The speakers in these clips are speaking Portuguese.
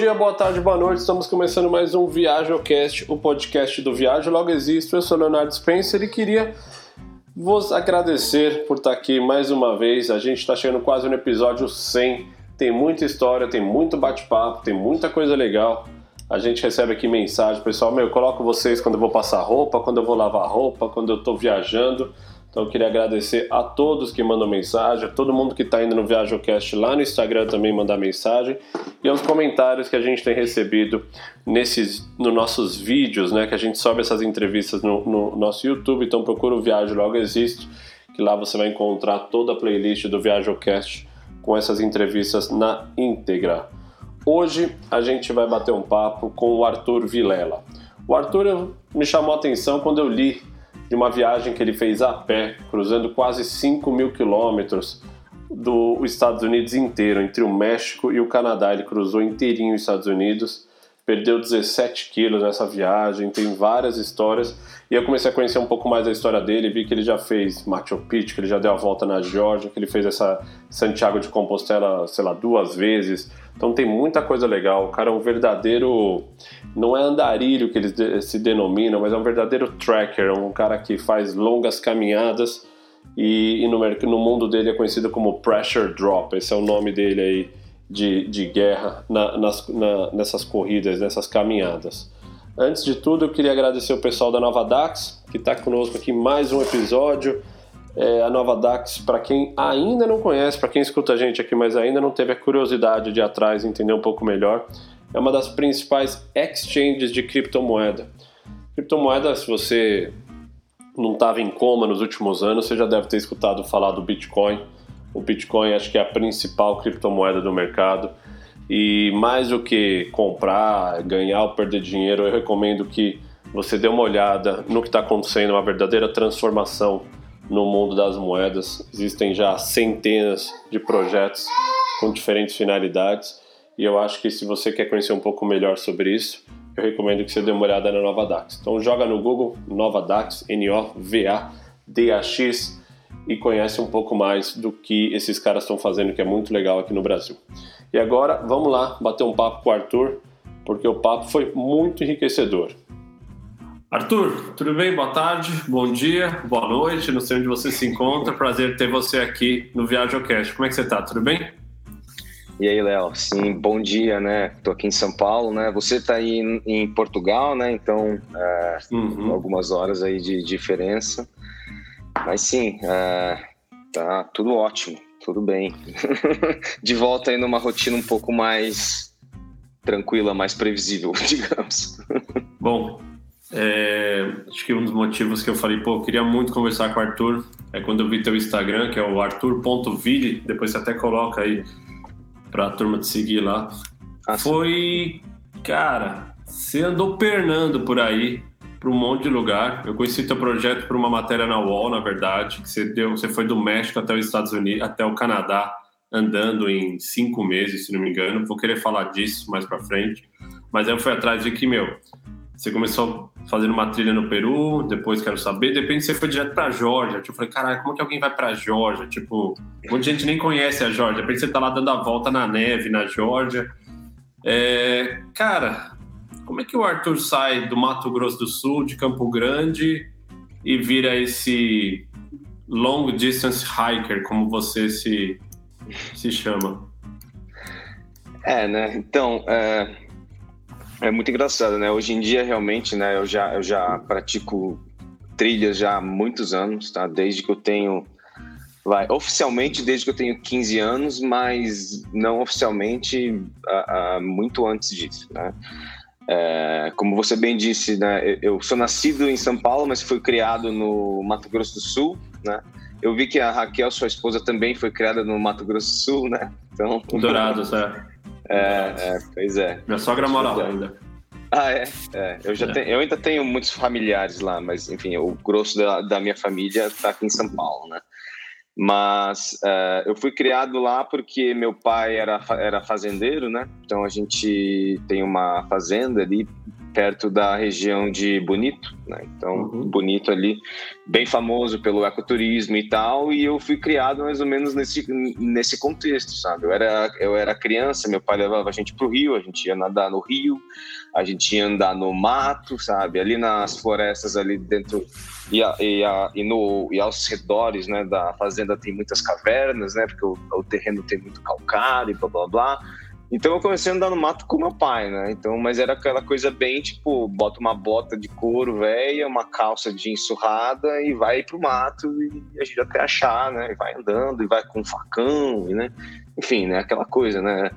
dia, boa tarde, boa noite. Estamos começando mais um ViajoCast, o podcast do Viagem Logo Existo. Eu sou Leonardo Spencer e queria vos agradecer por estar aqui mais uma vez. A gente está chegando quase no episódio 100. Tem muita história, tem muito bate-papo, tem muita coisa legal. A gente recebe aqui mensagem, pessoal, meu, eu coloco vocês quando eu vou passar roupa, quando eu vou lavar roupa, quando eu estou viajando. Então eu queria agradecer a todos que mandam mensagem, a todo mundo que está indo no ViajoCast lá no Instagram também mandar mensagem e aos comentários que a gente tem recebido nesses nos nossos vídeos, né? Que a gente sobe essas entrevistas no, no nosso YouTube. Então procura o Viagem Logo Existe, que lá você vai encontrar toda a playlist do ViajoCast com essas entrevistas na íntegra. Hoje a gente vai bater um papo com o Arthur Vilela. O Arthur me chamou a atenção quando eu li de uma viagem que ele fez a pé, cruzando quase 5 mil quilômetros dos Estados Unidos inteiro, entre o México e o Canadá. Ele cruzou inteirinho os Estados Unidos, perdeu 17 quilos nessa viagem, tem várias histórias. E eu comecei a conhecer um pouco mais da história dele, vi que ele já fez Machu Picchu, que ele já deu a volta na Geórgia, que ele fez essa Santiago de Compostela, sei lá, duas vezes. Então tem muita coisa legal. O cara é um verdadeiro. Não é andarilho que eles se denominam, mas é um verdadeiro tracker, é um cara que faz longas caminhadas e, e no, no, mundo dele é conhecido como Pressure Drop. Esse é o nome dele aí de, de guerra na, nas, na, nessas corridas, nessas caminhadas. Antes de tudo, eu queria agradecer o pessoal da Nova Dax, que está conosco aqui mais um episódio. É, a Nova Dax, para quem ainda não conhece, para quem escuta a gente aqui, mas ainda não teve a curiosidade de ir atrás entender um pouco melhor, é uma das principais exchanges de criptomoeda. Criptomoeda, se você não estava em coma nos últimos anos, você já deve ter escutado falar do Bitcoin. O Bitcoin acho que é a principal criptomoeda do mercado. E mais do que comprar, ganhar ou perder dinheiro, eu recomendo que você dê uma olhada no que está acontecendo, uma verdadeira transformação no mundo das moedas. Existem já centenas de projetos com diferentes finalidades e eu acho que se você quer conhecer um pouco melhor sobre isso, eu recomendo que você dê uma olhada na Nova Dax. Então joga no Google Nova Dax, N-O-V-A-D-A-X e conhece um pouco mais do que esses caras estão fazendo, que é muito legal aqui no Brasil. E agora vamos lá bater um papo com o Arthur, porque o papo foi muito enriquecedor. Arthur, tudo bem? Boa tarde, bom dia, boa noite, não sei onde você se encontra. Prazer ter você aqui no ViajoCast. Como é que você está? Tudo bem? E aí, Léo? Sim, bom dia, né? Estou aqui em São Paulo, né? Você está aí em, em, Portugal, né? Então, é, uhum. algumas horas aí de diferença. Mas sim, é, tá tudo ótimo tudo bem. de volta aí numa rotina um pouco mais tranquila, mais previsível, digamos. Bom, é, acho que um dos motivos que eu falei, pô, eu queria muito conversar com o Arthur, é quando eu vi teu Instagram, que é o arthur.ville, depois você até coloca aí pra turma te seguir lá. Ah, Foi, cara, você andou pernando por aí, para um monte de lugar. Eu conheci teu projeto por uma matéria na UOL, na verdade, que você deu, você foi do México até os Estados Unidos, até o Canadá, andando em cinco meses, se não me engano. Vou querer falar disso mais para frente. Mas aí eu fui atrás de que, meu, você começou fazendo uma trilha no Peru, depois quero saber, de repente você foi direto pra Georgia. Tipo, eu falei, caralho, como que alguém vai pra Georgia? Tipo, muita gente nem conhece a Georgia. De repente você tá lá dando a volta na neve, na Georgia. É, cara, como é que o Arthur sai do Mato Grosso do Sul, de Campo Grande, e vira esse long distance hiker, como você se, se chama? É, né? Então, é, é muito engraçado, né? Hoje em dia, realmente, né? Eu já, eu já pratico trilhas já há muitos anos, tá? Desde que eu tenho vai oficialmente desde que eu tenho 15 anos, mas não oficialmente uh, uh, muito antes disso, né? É, como você bem disse, né, eu sou nascido em São Paulo, mas fui criado no Mato Grosso do Sul, né? Eu vi que a Raquel, sua esposa, também foi criada no Mato Grosso do Sul, né? Então... Dourados, é. É, é, pois é. Minha sogra mora lá ainda. Ah, é? é. Eu, já é. Tenho, eu ainda tenho muitos familiares lá, mas, enfim, o grosso da, da minha família está aqui em São Paulo, né? Mas uh, eu fui criado lá porque meu pai era, era fazendeiro, né? Então a gente tem uma fazenda ali perto da região de Bonito, né? Então, uhum. Bonito ali, bem famoso pelo ecoturismo e tal, e eu fui criado mais ou menos nesse, nesse contexto, sabe? Eu era, eu era criança, meu pai levava a gente pro rio, a gente ia nadar no rio, a gente ia andar no mato, sabe? Ali nas florestas ali dentro e, a, e, a, e, no, e aos redores né, da fazenda tem muitas cavernas, né? Porque o, o terreno tem muito calcário e blá blá blá. Então eu comecei a andar no mato com meu pai, né? Então, mas era aquela coisa bem tipo, bota uma bota de couro velha, uma calça de ensurrada e vai pro mato e a gente até achar, né? E vai andando e vai com um facão, né? Enfim, né? Aquela coisa, né?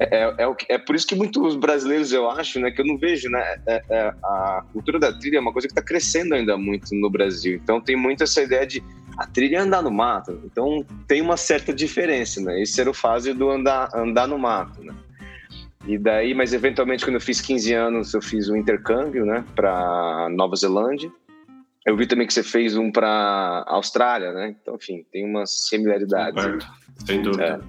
É, é, é, é, por isso que muitos brasileiros, eu acho, né, que eu não vejo, né, é, é, a cultura da trilha é uma coisa que está crescendo ainda muito no Brasil. Então tem muito essa ideia de a trilha é andar no mato. Então tem uma certa diferença, né? Esse era o fase do andar, andar no mato, né? E daí, mas eventualmente quando eu fiz 15 anos, eu fiz um intercâmbio, né, para Nova Zelândia. Eu vi também que você fez um para Austrália, né? Então, enfim, tem umas similaridades. Sem dúvida.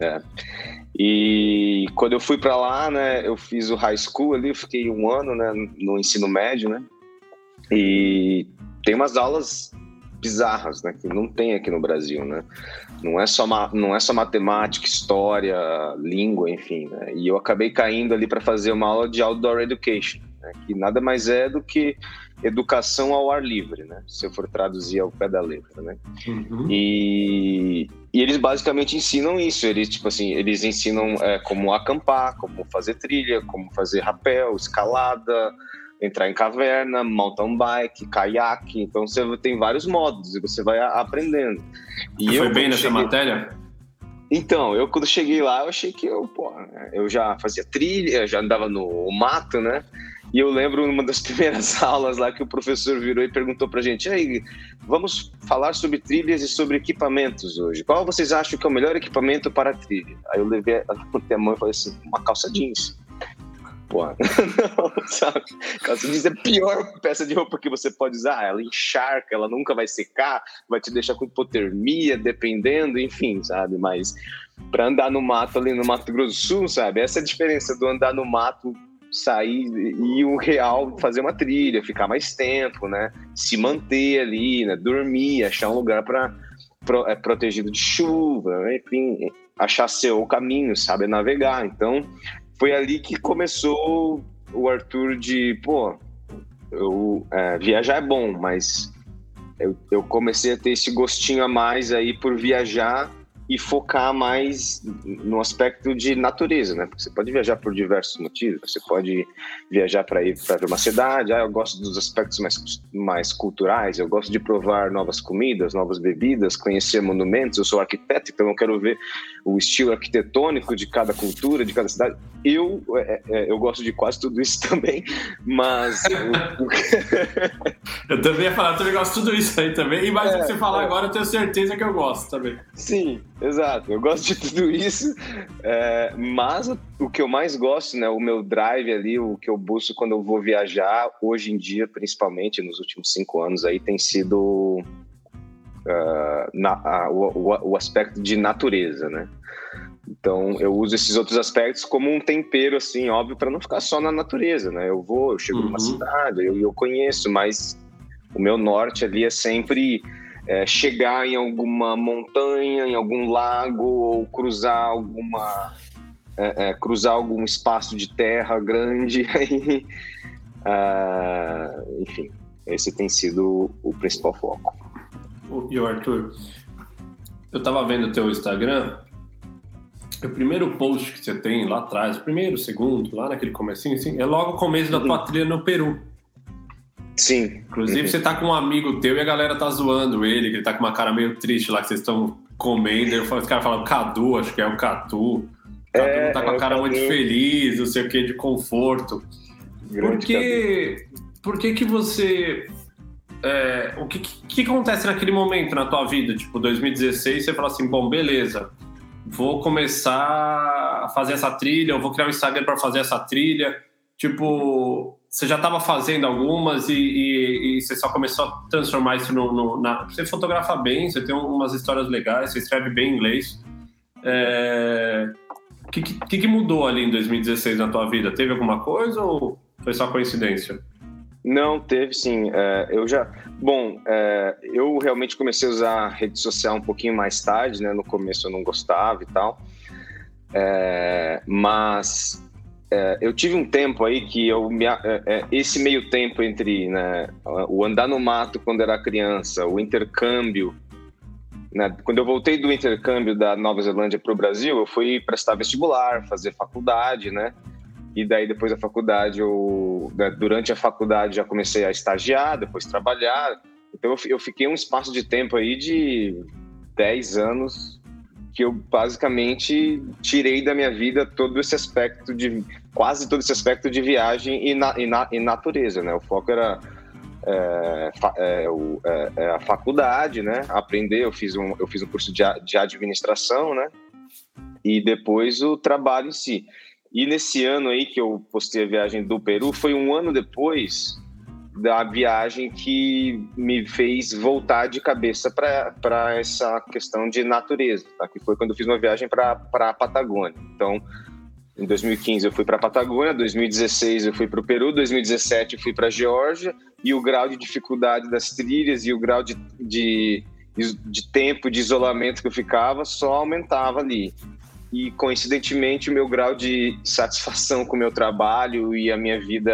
É, é. E quando eu fui para lá, né, eu fiz o high school ali, fiquei um ano, né, no ensino médio, né? E tem umas aulas bizarras, né, que não tem aqui no Brasil, né? Não é só não é só matemática, história, língua, enfim, né? E eu acabei caindo ali para fazer uma aula de outdoor education, né, que nada mais é do que educação ao ar livre, né? Se eu for traduzir ao pé da letra, né? Uhum. E, e, eles basicamente ensinam isso. Eles tipo assim, eles ensinam é, como acampar, como fazer trilha, como fazer rapel, escalada, entrar em caverna, mountain bike, caiaque. Então você tem vários modos e você vai aprendendo. E Foi eu, bem nessa cheguei... matéria? Então, eu quando cheguei lá, eu achei que eu, pô, eu já fazia trilha, já andava no mato, né? E eu lembro numa das primeiras aulas lá que o professor virou e perguntou pra gente: aí, vamos falar sobre trilhas e sobre equipamentos hoje. Qual vocês acham que é o melhor equipamento para trilha? Aí eu levei, a mão e falei assim: uma calça jeans. Pô, não, sabe? Calça jeans é a pior peça de roupa que você pode usar. Ela encharca, ela nunca vai secar, vai te deixar com hipotermia, dependendo, enfim, sabe? Mas para andar no mato ali no Mato Grosso do Sul, sabe? Essa é a diferença do andar no mato sair e o real fazer uma trilha, ficar mais tempo, né? Se manter ali, né? Dormir, achar um lugar para pro, é, protegido de chuva, enfim, achar seu caminho, sabe navegar. Então, foi ali que começou o Arthur de, pô, eu, é, viajar é bom, mas eu, eu comecei a ter esse gostinho a mais aí por viajar e focar mais no aspecto de natureza, né? Porque você pode viajar por diversos motivos. Você pode viajar para ir para uma cidade. Ah, eu gosto dos aspectos mais, mais culturais. Eu gosto de provar novas comidas, novas bebidas, conhecer monumentos. Eu sou arquiteto, então eu quero ver o estilo arquitetônico de cada cultura, de cada cidade. Eu é, é, eu gosto de quase tudo isso também, mas eu também ia falar, eu também gosto de tudo isso aí também. E mais é, o que você falar é. agora, eu tenho certeza que eu gosto também. Sim, Exato, eu gosto de tudo isso, é, mas o que eu mais gosto, né, o meu drive ali, o que eu busco quando eu vou viajar, hoje em dia, principalmente nos últimos cinco anos, aí tem sido uh, na, a, o, o, aspecto de natureza, né? Então eu uso esses outros aspectos como um tempero, assim, óbvio, para não ficar só na natureza, né? Eu vou, eu chego uhum. numa cidade, eu, eu conheço, mas o meu norte ali é sempre é, chegar em alguma montanha, em algum lago ou cruzar alguma é, é, cruzar algum espaço de terra grande. Aí, uh, enfim, esse tem sido o principal foco. E o Arthur, eu estava vendo o teu Instagram, o primeiro post que você tem lá atrás, o primeiro, o segundo, lá naquele comecinho, assim, é logo o começo da tua uhum. trilha no Peru. Sim. Inclusive, você tá com um amigo teu e a galera tá zoando ele, que ele tá com uma cara meio triste lá que vocês estão comendo. Eu os caras falam Cadu, acho que é o Catu. Cadu é, tá com a é cara muito feliz, não sei o que, de conforto. Grande por que, por que que você... É, o que, que, que acontece naquele momento na tua vida? Tipo, 2016, você fala assim, bom, beleza, vou começar a fazer essa trilha, eu vou criar um Instagram para fazer essa trilha. Tipo, você já estava fazendo algumas e, e, e, você só começou a transformar isso no, no, na. Você fotografa bem, você tem umas histórias legais, você escreve bem inglês. O é... que, que, que, mudou ali em 2016 na tua vida? Teve alguma coisa ou foi só coincidência? Não, teve sim. É, eu já. Bom, é, eu realmente comecei a usar rede social um pouquinho mais tarde, né? No começo eu não gostava e tal. É, mas é, eu tive um tempo aí que eu me, é, é, esse meio tempo entre né, o andar no mato quando era criança, o intercâmbio. Né, quando eu voltei do intercâmbio da Nova Zelândia para o Brasil, eu fui prestar vestibular, fazer faculdade, né? E daí depois da faculdade, eu, durante a faculdade já comecei a estagiar, depois trabalhar. Então eu fiquei um espaço de tempo aí de 10 anos que eu basicamente tirei da minha vida todo esse aspecto de quase todo esse aspecto de viagem e, na, e, na, e natureza, né? O foco era é, é, o, é, é, a faculdade, né? Aprender, eu fiz um eu fiz um curso de, de administração, né? E depois o trabalho em si. E nesse ano aí que eu postei a viagem do Peru, foi um ano depois da viagem que me fez voltar de cabeça para essa questão de natureza, tá? que foi quando eu fiz uma viagem para a Patagônia. Então, em 2015 eu fui para a Patagônia, 2016 eu fui para o Peru, 2017 eu fui para a Geórgia, e o grau de dificuldade das trilhas e o grau de, de, de tempo de isolamento que eu ficava só aumentava ali e coincidentemente o meu grau de satisfação com o meu trabalho e a minha vida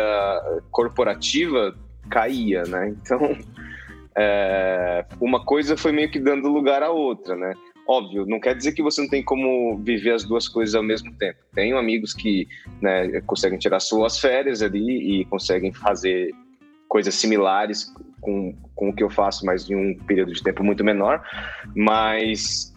corporativa caía, né? Então, é, uma coisa foi meio que dando lugar à outra, né? Óbvio, não quer dizer que você não tem como viver as duas coisas ao mesmo tempo. Tenho amigos que né, conseguem tirar suas férias ali e conseguem fazer coisas similares com, com o que eu faço, mas em um período de tempo muito menor. Mas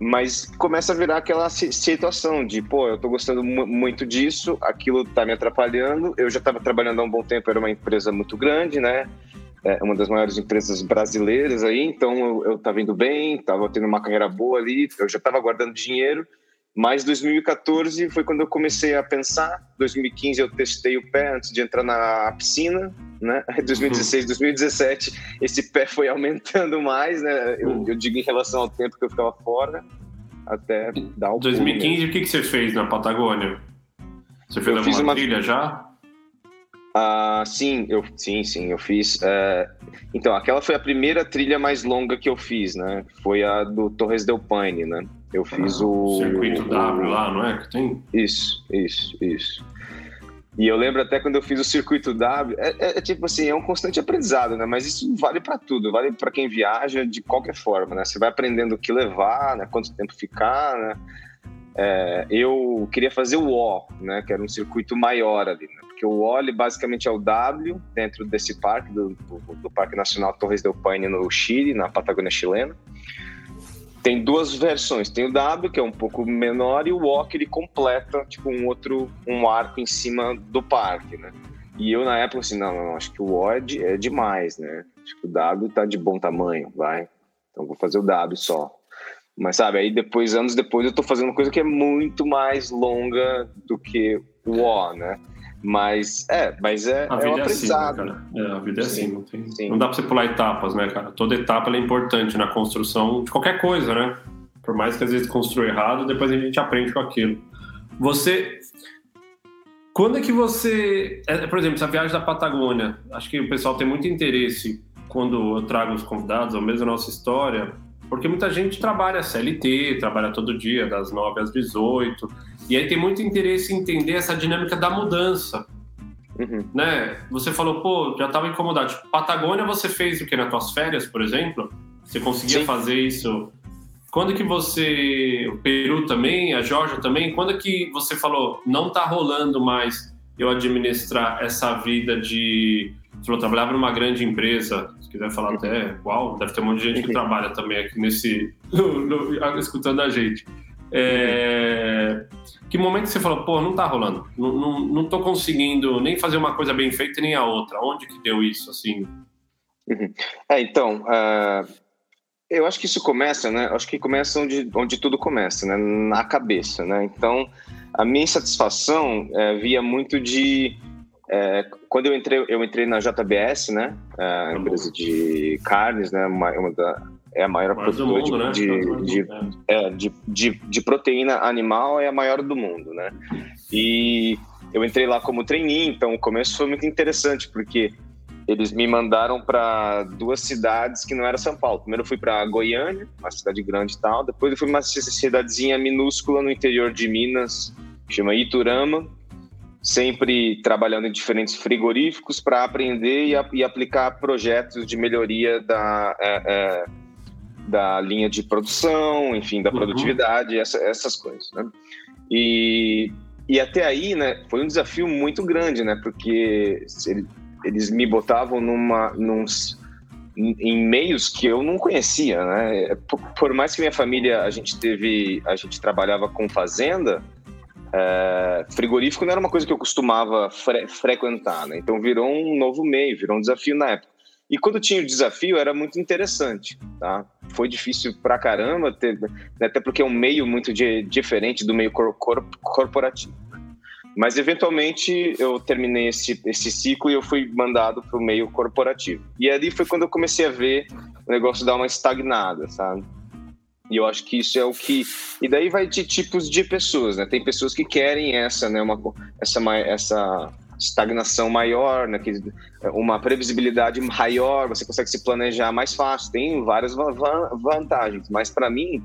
mas começa a virar aquela situação de, pô, eu tô gostando muito disso, aquilo tá me atrapalhando. Eu já estava trabalhando há um bom tempo, era uma empresa muito grande, né? É uma das maiores empresas brasileiras aí, então eu, eu tava indo bem, tava tendo uma carreira boa ali, eu já estava guardando dinheiro. Mas 2014 foi quando eu comecei a pensar. 2015 eu testei o pé antes de entrar na piscina, né? 2016, 2017 esse pé foi aumentando mais, né? Eu, eu, digo em relação ao tempo que eu ficava fora, até dar o 2015 o que, que você fez na Patagônia? Você fez eu alguma uma... trilha já? Ah, sim, eu, sim, sim, eu fiz. É... Então, aquela foi a primeira trilha mais longa que eu fiz, né? Foi a do Torres del Paine, né? Eu fiz ah, o. Circuito W lá, não é? Que tem? Isso, isso, isso. E eu lembro até quando eu fiz o circuito W, é, é, é tipo assim, é um constante aprendizado, né? Mas isso vale para tudo, vale para quem viaja de qualquer forma, né? Você vai aprendendo o que levar, né? Quanto tempo ficar, né? É, eu queria fazer o O, né? Que era um circuito maior ali, né? Porque o O, ele basicamente é o W dentro desse parque, do, do, do Parque Nacional Torres del Paine no Chile, na Patagônia chilena tem duas versões. Tem o W, que é um pouco menor, e o O, que ele completa, tipo, um outro, um arco em cima do parque, né? E eu, na época, assim, não, não, acho que o O é, de, é demais, né? Acho que o W tá de bom tamanho, vai. Então, vou fazer o W só. Mas, sabe, aí depois, anos depois, eu tô fazendo uma coisa que é muito mais longa do que o O, né? Mas é, mas é, a vida é um aprendizado. É assim, né, cara? É, a vida é assim, não, tem, não dá pra você pular etapas, né, cara? Toda etapa é importante na construção de qualquer coisa, né? Por mais que às vezes construa errado, depois a gente aprende com aquilo. Você. Quando é que você. É, por exemplo, essa viagem da Patagônia, acho que o pessoal tem muito interesse quando eu trago os convidados, ou mesmo a nossa história, porque muita gente trabalha CLT, trabalha todo dia, das 9 às 18, e aí tem muito interesse em entender essa dinâmica da mudança. Uhum. Né? Você falou, pô, já estava incomodado. Tipo, Patagônia você fez o que nas tuas férias, por exemplo? Você conseguia Sim. fazer isso? Quando que você, o Peru também, a Georgia também, quando que você falou, não tá rolando mais eu administrar essa vida de você falou, trabalhava numa grande empresa, se quiser falar até, uau, deve ter um monte de gente que uhum. trabalha também aqui nesse, no, no, escutando a gente. É, que momento você falou, pô, não tá rolando, não, não, não tô conseguindo nem fazer uma coisa bem feita nem a outra. Onde que deu isso, assim? Uhum. É, então, uh, eu acho que isso começa, né? Acho que começa onde, onde tudo começa, né? Na cabeça, né? Então, a minha insatisfação é, via muito de é, quando eu entrei, eu entrei na JBS, né? É, a empresa de carnes, né? Uma, uma da, é a maior produtora mundo, de, né? de, de, é, de, de, de, proteína animal, é a maior do mundo, né? E eu entrei lá como trainee, então o começo foi muito interessante, porque eles me mandaram para duas cidades que não era São Paulo. Primeiro eu fui para Goiânia, uma cidade grande e tal. Depois eu fui para uma cidadezinha minúscula no interior de Minas, chama Iturama, sempre trabalhando em diferentes frigoríficos para aprender e, e, aplicar projetos de melhoria da, é, é, da linha de produção, enfim, da uhum. produtividade, essa, essas coisas. Né? E, e até aí, né, foi um desafio muito grande, né, porque eles me botavam numa, nos, em meios que eu não conhecia, né? Por, por mais que minha família, a gente teve, a gente trabalhava com fazenda, é, frigorífico não era uma coisa que eu costumava fre frequentar, né? Então virou um novo meio, virou um desafio na época. E quando tinha o desafio era muito interessante, tá? Foi difícil pra caramba, ter, né? até porque é um meio muito de, diferente do meio cor, cor, corporativo. Mas eventualmente eu terminei esse, esse ciclo e eu fui mandado para o meio corporativo. E ali foi quando eu comecei a ver o negócio dar uma estagnada, sabe? E eu acho que isso é o que. E daí vai de tipos de pessoas, né? Tem pessoas que querem essa, né? Uma, essa, essa estagnação maior, né? uma previsibilidade maior, você consegue se planejar mais fácil. Tem várias vantagens, mas para mim,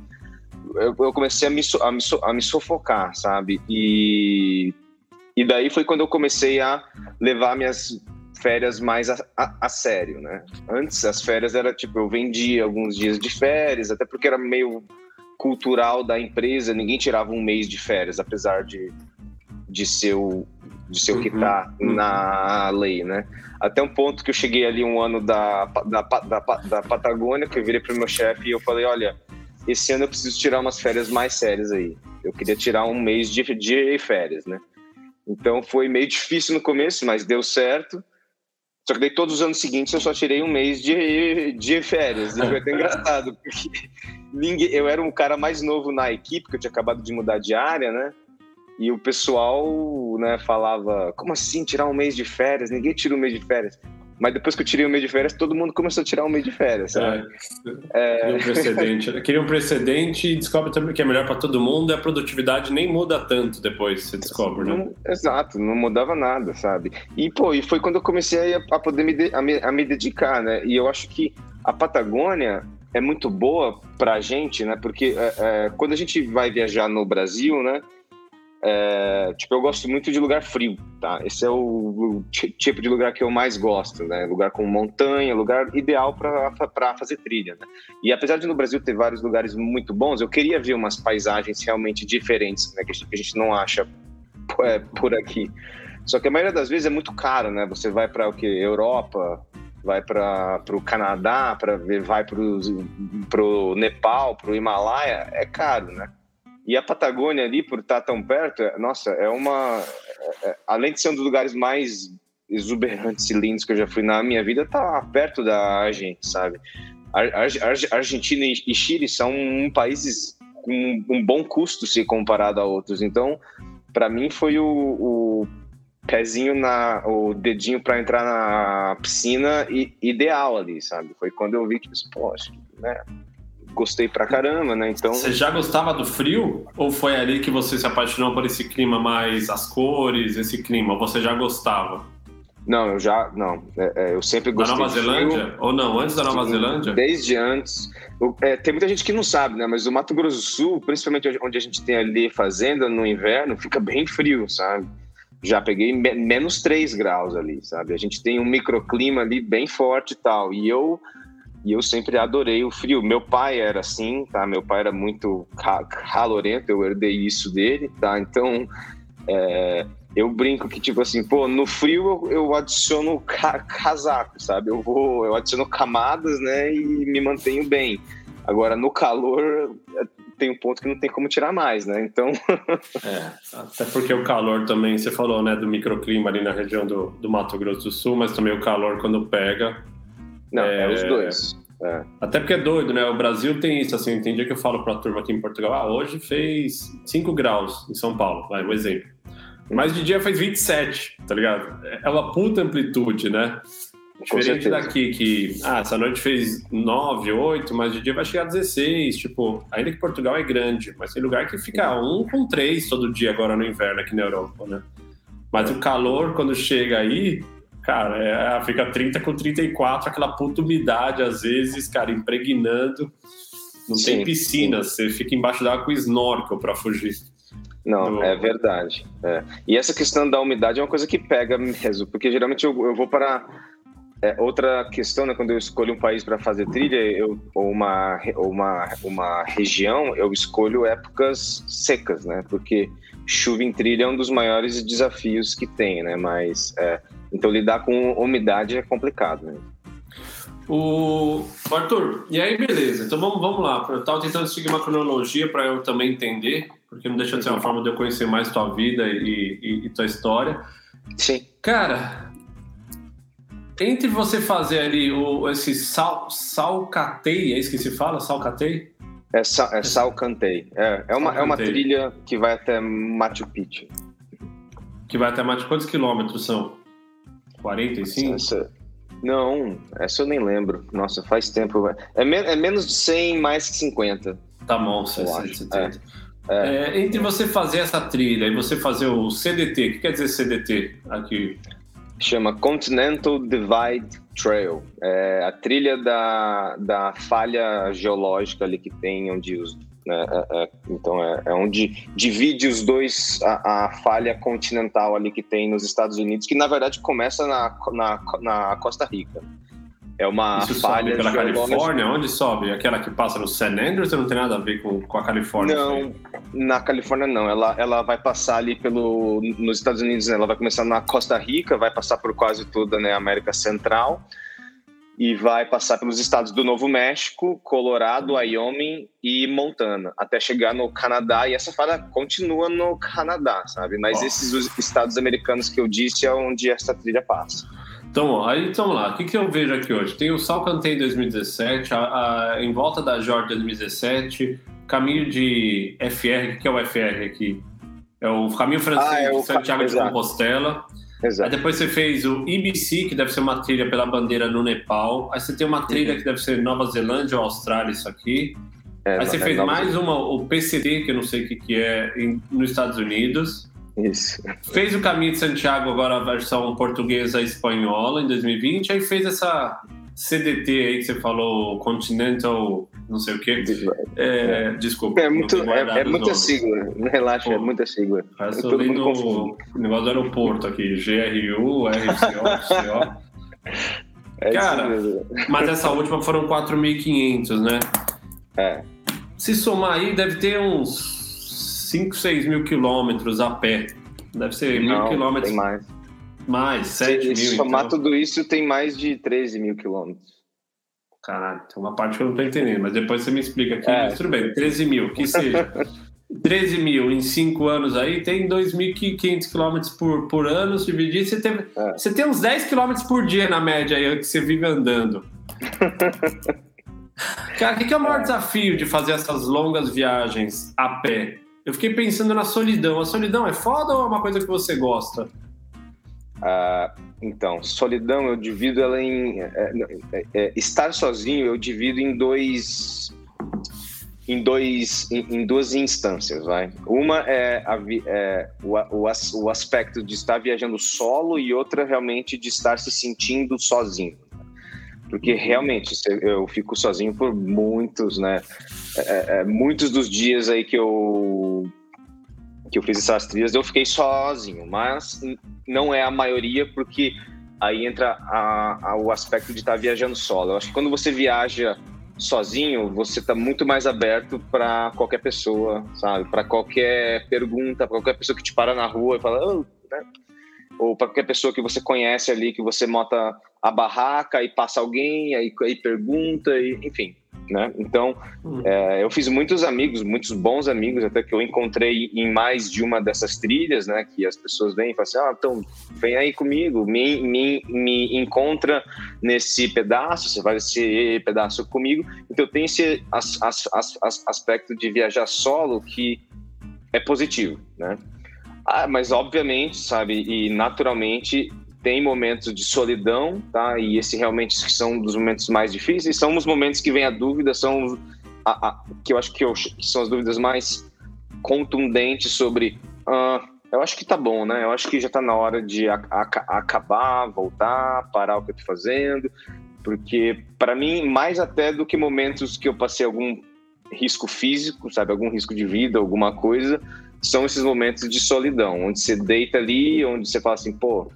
eu, eu, comecei a me, a, me, a me sufocar, sabe? E, e daí foi quando eu comecei a levar minhas férias mais a, a, a, sério, né? Antes as férias era tipo, eu vendia alguns dias de férias, até porque era meio cultural da empresa, ninguém tirava um mês de férias, apesar de, de ser o, de ser o que está uhum, uhum. na lei, né? Até um ponto que eu cheguei ali um ano da, da, da, da Patagônia, que eu virei para o meu chefe e eu falei, olha, esse ano eu preciso tirar umas férias mais sérias aí. Eu queria tirar um mês de, de férias, né? Então foi meio difícil no começo, mas deu certo. Só que daí todos os anos seguintes eu só tirei um mês de, de férias. E foi até engraçado, porque ninguém, eu era um cara mais novo na equipe, que eu tinha acabado de mudar de área, né? E o pessoal né, falava: como assim tirar um mês de férias? Ninguém tira um mês de férias. Mas depois que eu tirei um mês de férias, todo mundo começou a tirar um mês de férias. Sabe? É, é... um precedente. Né? Queria um precedente e descobre também que é melhor para todo mundo e a produtividade nem muda tanto depois, você descobre, né? Não, exato, não mudava nada, sabe? E, pô, e foi quando eu comecei a, a poder me, de, a me, a me dedicar, né? E eu acho que a Patagônia é muito boa pra gente, né? Porque é, é, quando a gente vai viajar no Brasil, né? É, tipo, eu gosto muito de lugar frio, tá? Esse é o, o, tipo de lugar que eu mais gosto, né? Lugar com montanha, lugar ideal para fazer trilha, né? E apesar de no Brasil ter vários lugares muito bons, eu queria ver umas paisagens realmente diferentes, né? Que a gente, que a gente não acha é, por aqui. Só que a maioria das vezes é muito caro, né? Você vai para o que? Europa, vai para o Canadá, para vai para o Nepal, para o Himalaia, é caro, né? E a Patagônia ali, por estar tão perto, é, nossa, é uma. É, é, além de ser um dos lugares mais exuberantes e lindos que eu já fui na minha vida, tá perto da gente, sabe? Argentina e Chile são países com um bom custo se comparado a outros. Então, para mim foi o, o, pezinho na, o dedinho para entrar na piscina ideal ali, sabe? Foi quando eu vi que, poxa, né? Gostei pra caramba, né? Então. Você já gostava do frio? Ou foi ali que você se apaixonou por esse clima mais as cores, esse clima? Você já gostava? Não, eu já. Não. É, é, eu sempre gostei. Da Nova Zelândia? Frio. Ou não? Antes da Nova Zelândia? Desde antes. é, tem muita gente que não sabe, né? Mas o Mato Grosso do Sul, principalmente onde a gente tem ali fazenda no inverno, fica bem frio, sabe? Já peguei me menos 3 graus ali, sabe? A gente tem um microclima ali bem forte e tal. E eu e eu sempre adorei o frio. Meu pai era assim, tá? Meu pai era muito calorento, eu herdei isso dele, tá? Então, é, eu brinco que, tipo assim, pô, no frio eu, eu adiciono ca casaco, sabe? Eu vou, eu adiciono camadas, né? E me mantenho bem. Agora, no calor, é, tem um ponto que não tem como tirar mais, né? Então. é, até porque o calor também, você falou, né, do microclima ali na região do, do Mato Grosso do Sul, mas também o calor quando pega não, é, é os dois. É. Até porque é doido, né? O Brasil tem isso, assim, tem dia que eu falo pra turma aqui em Portugal, ah, hoje fez 5 graus em São Paulo, vai, um exemplo. Mas de dia faz 27, tá ligado? É uma puta amplitude, né? Diferente daqui, que, ah, essa noite fez 9, 8, mas de dia vai chegar a 16. Tipo, ainda que Portugal é grande, mas tem lugar que fica 1 com 3 todo dia agora no inverno aqui na Europa, né? Mas o calor, quando chega aí, cara, é, fica 30 com 34, aquela puta umidade, às vezes, cara, impregnando. Não Sim. tem piscina, você fica embaixo d'água com snorkel para fugir. Não, do... é verdade. É. E essa questão da umidade é uma coisa que pega mesmo, porque geralmente eu, eu vou para é, outra questão, né, quando eu escolho um país para fazer trilha, eu, ou uma, ou uma, uma região, eu escolho épocas secas, né? Porque chuva em trilha é um dos maiores desafios que tem, né? Mas é, então lidar com umidade é complicado, né? O Arthur, e aí beleza? Então vamos, vamos lá. Eu estava tentando seguir uma cronologia para eu também entender, porque não deixa de ser uma forma de eu conhecer mais tua vida e, e, e tua história. Sim. Cara, entre você fazer ali o, esse sal, salcatei, é isso que se fala? Salcatei? É, sa, é salcantei. É, é, uma, é uma trilha que vai até Machu Picchu. Que vai até Machu Quantos quilômetros são? 45? Essa, não, essa eu nem lembro. Nossa, faz tempo. É, me, é menos de 100, mais que 50. Tá bom, 60, 70. É, é. É, entre você fazer essa trilha e você fazer o CDT, o que quer dizer CDT aqui? chama Continental Divide Trail. É a trilha da, da falha geológica ali que tem, onde os. Né, é, é, então, é, é, onde divide os dois, a, a, falha continental ali que tem nos Estados Unidos, que na verdade começa na, na, na Costa Rica. É uma Isso falha sobe pela Califórnia? Onde sobe? Aquela que passa no San Andreas ou não tem nada a ver com, com a Califórnia? Não, na Califórnia não. Ela, ela vai passar ali pelo... Nos Estados Unidos, né? ela vai começar na Costa Rica, vai passar por quase toda né, a América Central e vai passar pelos estados do Novo México, Colorado, Wyoming e Montana, até chegar no Canadá. E essa falha continua no Canadá, sabe? Mas esses estados americanos que eu disse é onde essa trilha passa. Então, aí então lá, o que, que eu vejo aqui hoje? Tem o Sal Cantei 2017, a, a, em volta da Jorge 2017, caminho de FR, o que é o FR aqui? É o caminho francês ah, é de Santiago de Compostela. Exato. Aí depois você fez o IBC, que deve ser uma trilha pela bandeira no Nepal. Aí você tem uma trilha uhum. que deve ser Nova Zelândia ou Austrália, isso aqui. É, Aí você é fez mais uma, o PCD, que eu não sei o que, que é, em, nos Estados Unidos. Isso. Fez o Caminho de Santiago, agora a versão portuguesa espanhola, em 2020. Aí fez essa CDT aí que você falou, Continental, não sei o quê. É, desculpa. É, muito, é, é muita sigla, relaxa, Pô, é muita sigla. É todo mundo o negócio do aeroporto aqui, GRU, RCO, CO. É Cara, mas essa última foram 4.500, né? É. Se somar aí, deve ter uns 5, 6 mil quilômetros a pé. Deve ser Não, mil quilômetros. Tem mais. Mais, 7 mil. Se somar então. tudo isso, tem mais de 13 mil quilômetros. Caralho, tem uma parte que eu não tô entendendo, mas depois você me explica aqui. É. Mas tudo bem, 13 mil, que seja. 13 mil em 5 anos aí, tem 2.500 quilômetros por, por ano, dividir, você tem, é. você tem uns 10 quilômetros por dia na média aí que você vive andando. Cara, o que, que é o maior é. desafio de fazer essas longas viagens a pé? Eu fiquei pensando na solidão. A solidão é foda ou é uma coisa que você gosta? Ah, então, solidão eu divido ela em. É, é, é, estar sozinho eu divido em dois. Em, dois, em, em duas instâncias, vai. Uma é, a, é o, o, o aspecto de estar viajando solo e outra realmente de estar se sentindo sozinho porque realmente eu fico sozinho por muitos, né? É, é, é, muitos dos dias aí que eu que eu fiz essas trilhas eu fiquei sozinho, mas não é a maioria porque aí entra a, a, o aspecto de estar tá viajando solo. Eu acho que quando você viaja sozinho, você está muito mais aberto para qualquer pessoa, sabe? Para qualquer pergunta, para qualquer pessoa que te para na rua e fala, oh, né? ou para qualquer pessoa que você conhece ali, que você mota a barraca e passa alguém, aí, aí pergunta, e, enfim. Né? Então, hum. é, eu fiz muitos amigos, muitos bons amigos, até que eu encontrei em mais de uma dessas trilhas, né? Que as pessoas vêm e falam assim: ah, então vem aí comigo, me, me, me encontra nesse pedaço, você faz esse pedaço comigo. Então, tem esse as, as, as, aspecto de viajar solo que é positivo, né? Ah, mas obviamente, sabe, e naturalmente tem momentos de solidão, tá? E esse realmente são dos momentos mais difíceis. São os momentos que vem a dúvida, são a, a, que eu acho que, eu, que, são as dúvidas mais contundentes sobre uh, eu acho que tá bom, né? Eu acho que já tá na hora de acabar, voltar, parar o que eu tô fazendo, porque para mim, mais até do que momentos que eu passei algum risco físico, sabe, algum risco de vida, alguma coisa, são esses momentos de solidão, onde você deita ali, onde você fala assim, pô,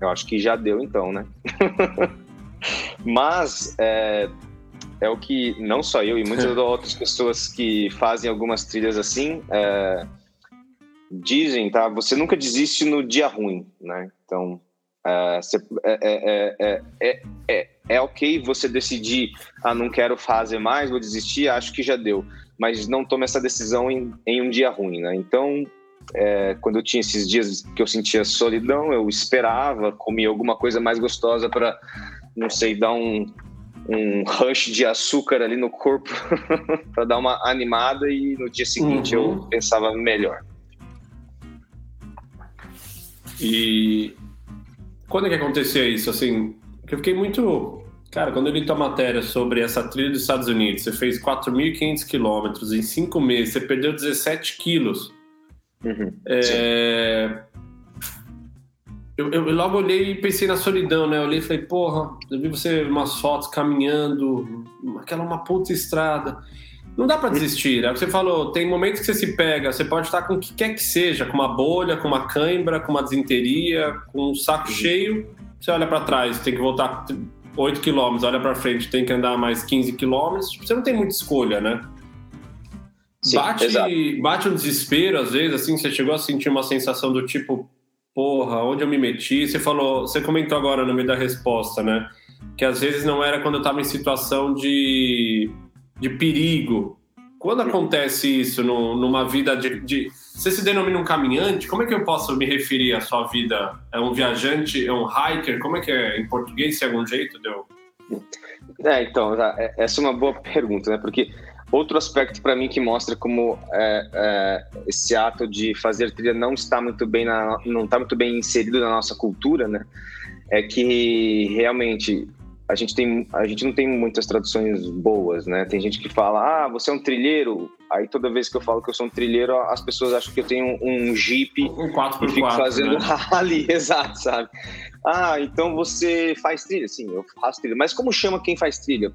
eu acho que já deu então, né? Mas é, é, o que não só eu e muitas outras pessoas que fazem algumas trilhas assim é, dizem, tá? Você nunca desiste no dia ruim, né? Então é, é, é, é, é ok você decidir, ah, não quero fazer mais, vou desistir, acho que já deu. Mas não tome essa decisão em, em um dia ruim, né? Então, é, quando eu tinha esses dias que eu sentia solidão, eu esperava, comia alguma coisa mais gostosa para, não sei, dar um, um rush de açúcar ali no corpo para dar uma animada e no dia seguinte uhum. eu pensava melhor. E quando é que acontecia isso? Assim, eu fiquei muito. Cara, quando eu li tua matéria sobre essa trilha dos Estados Unidos, você fez 4.500 quilômetros em cinco meses, você perdeu 17 quilos. Uhum, é... eu, eu, logo olhei e pensei na solidão, né? Eu olhei e falei, porra, eu vi você umas fotos caminhando, aquela uma puta estrada. Não dá para desistir. É o que você falou, tem momentos que você se pega, você pode estar com o que quer que seja, com uma bolha, com uma cãibra, com uma desinteria, com um saco uhum. cheio, você olha para trás, tem que voltar 8 km, olha para frente, tem que andar mais 15 km, você não tem muita escolha, né? Sim, bate, bate um desespero às vezes, assim, você chegou a sentir uma sensação do tipo, porra, onde eu me meti? Você falou, você comentou agora no meio da resposta, né? Que às vezes não era quando eu estava em situação de de perigo. Quando acontece isso no, numa vida de, de, Você se denomina um caminhante? Como é que eu posso me referir à sua vida? É um viajante? É um hiker? Como é que é em português, se é algum jeito? Deu? É, então, é, essa é uma boa pergunta, né? Porque outro aspecto para mim que mostra como é, é, esse ato de fazer trilha não está muito bem na, não está muito bem inserido na nossa cultura, né? É que realmente a gente, tem, a gente não tem muitas traduções boas, né? Tem gente que fala, ah, você é um trilheiro. Aí toda vez que eu falo que eu sou um trilheiro, as pessoas acham que eu tenho um Jeep um 4x4, e fico fazendo né? rally, exato, sabe? Ah, então você faz trilha? Sim, eu faço trilha. Mas como chama quem faz trilha?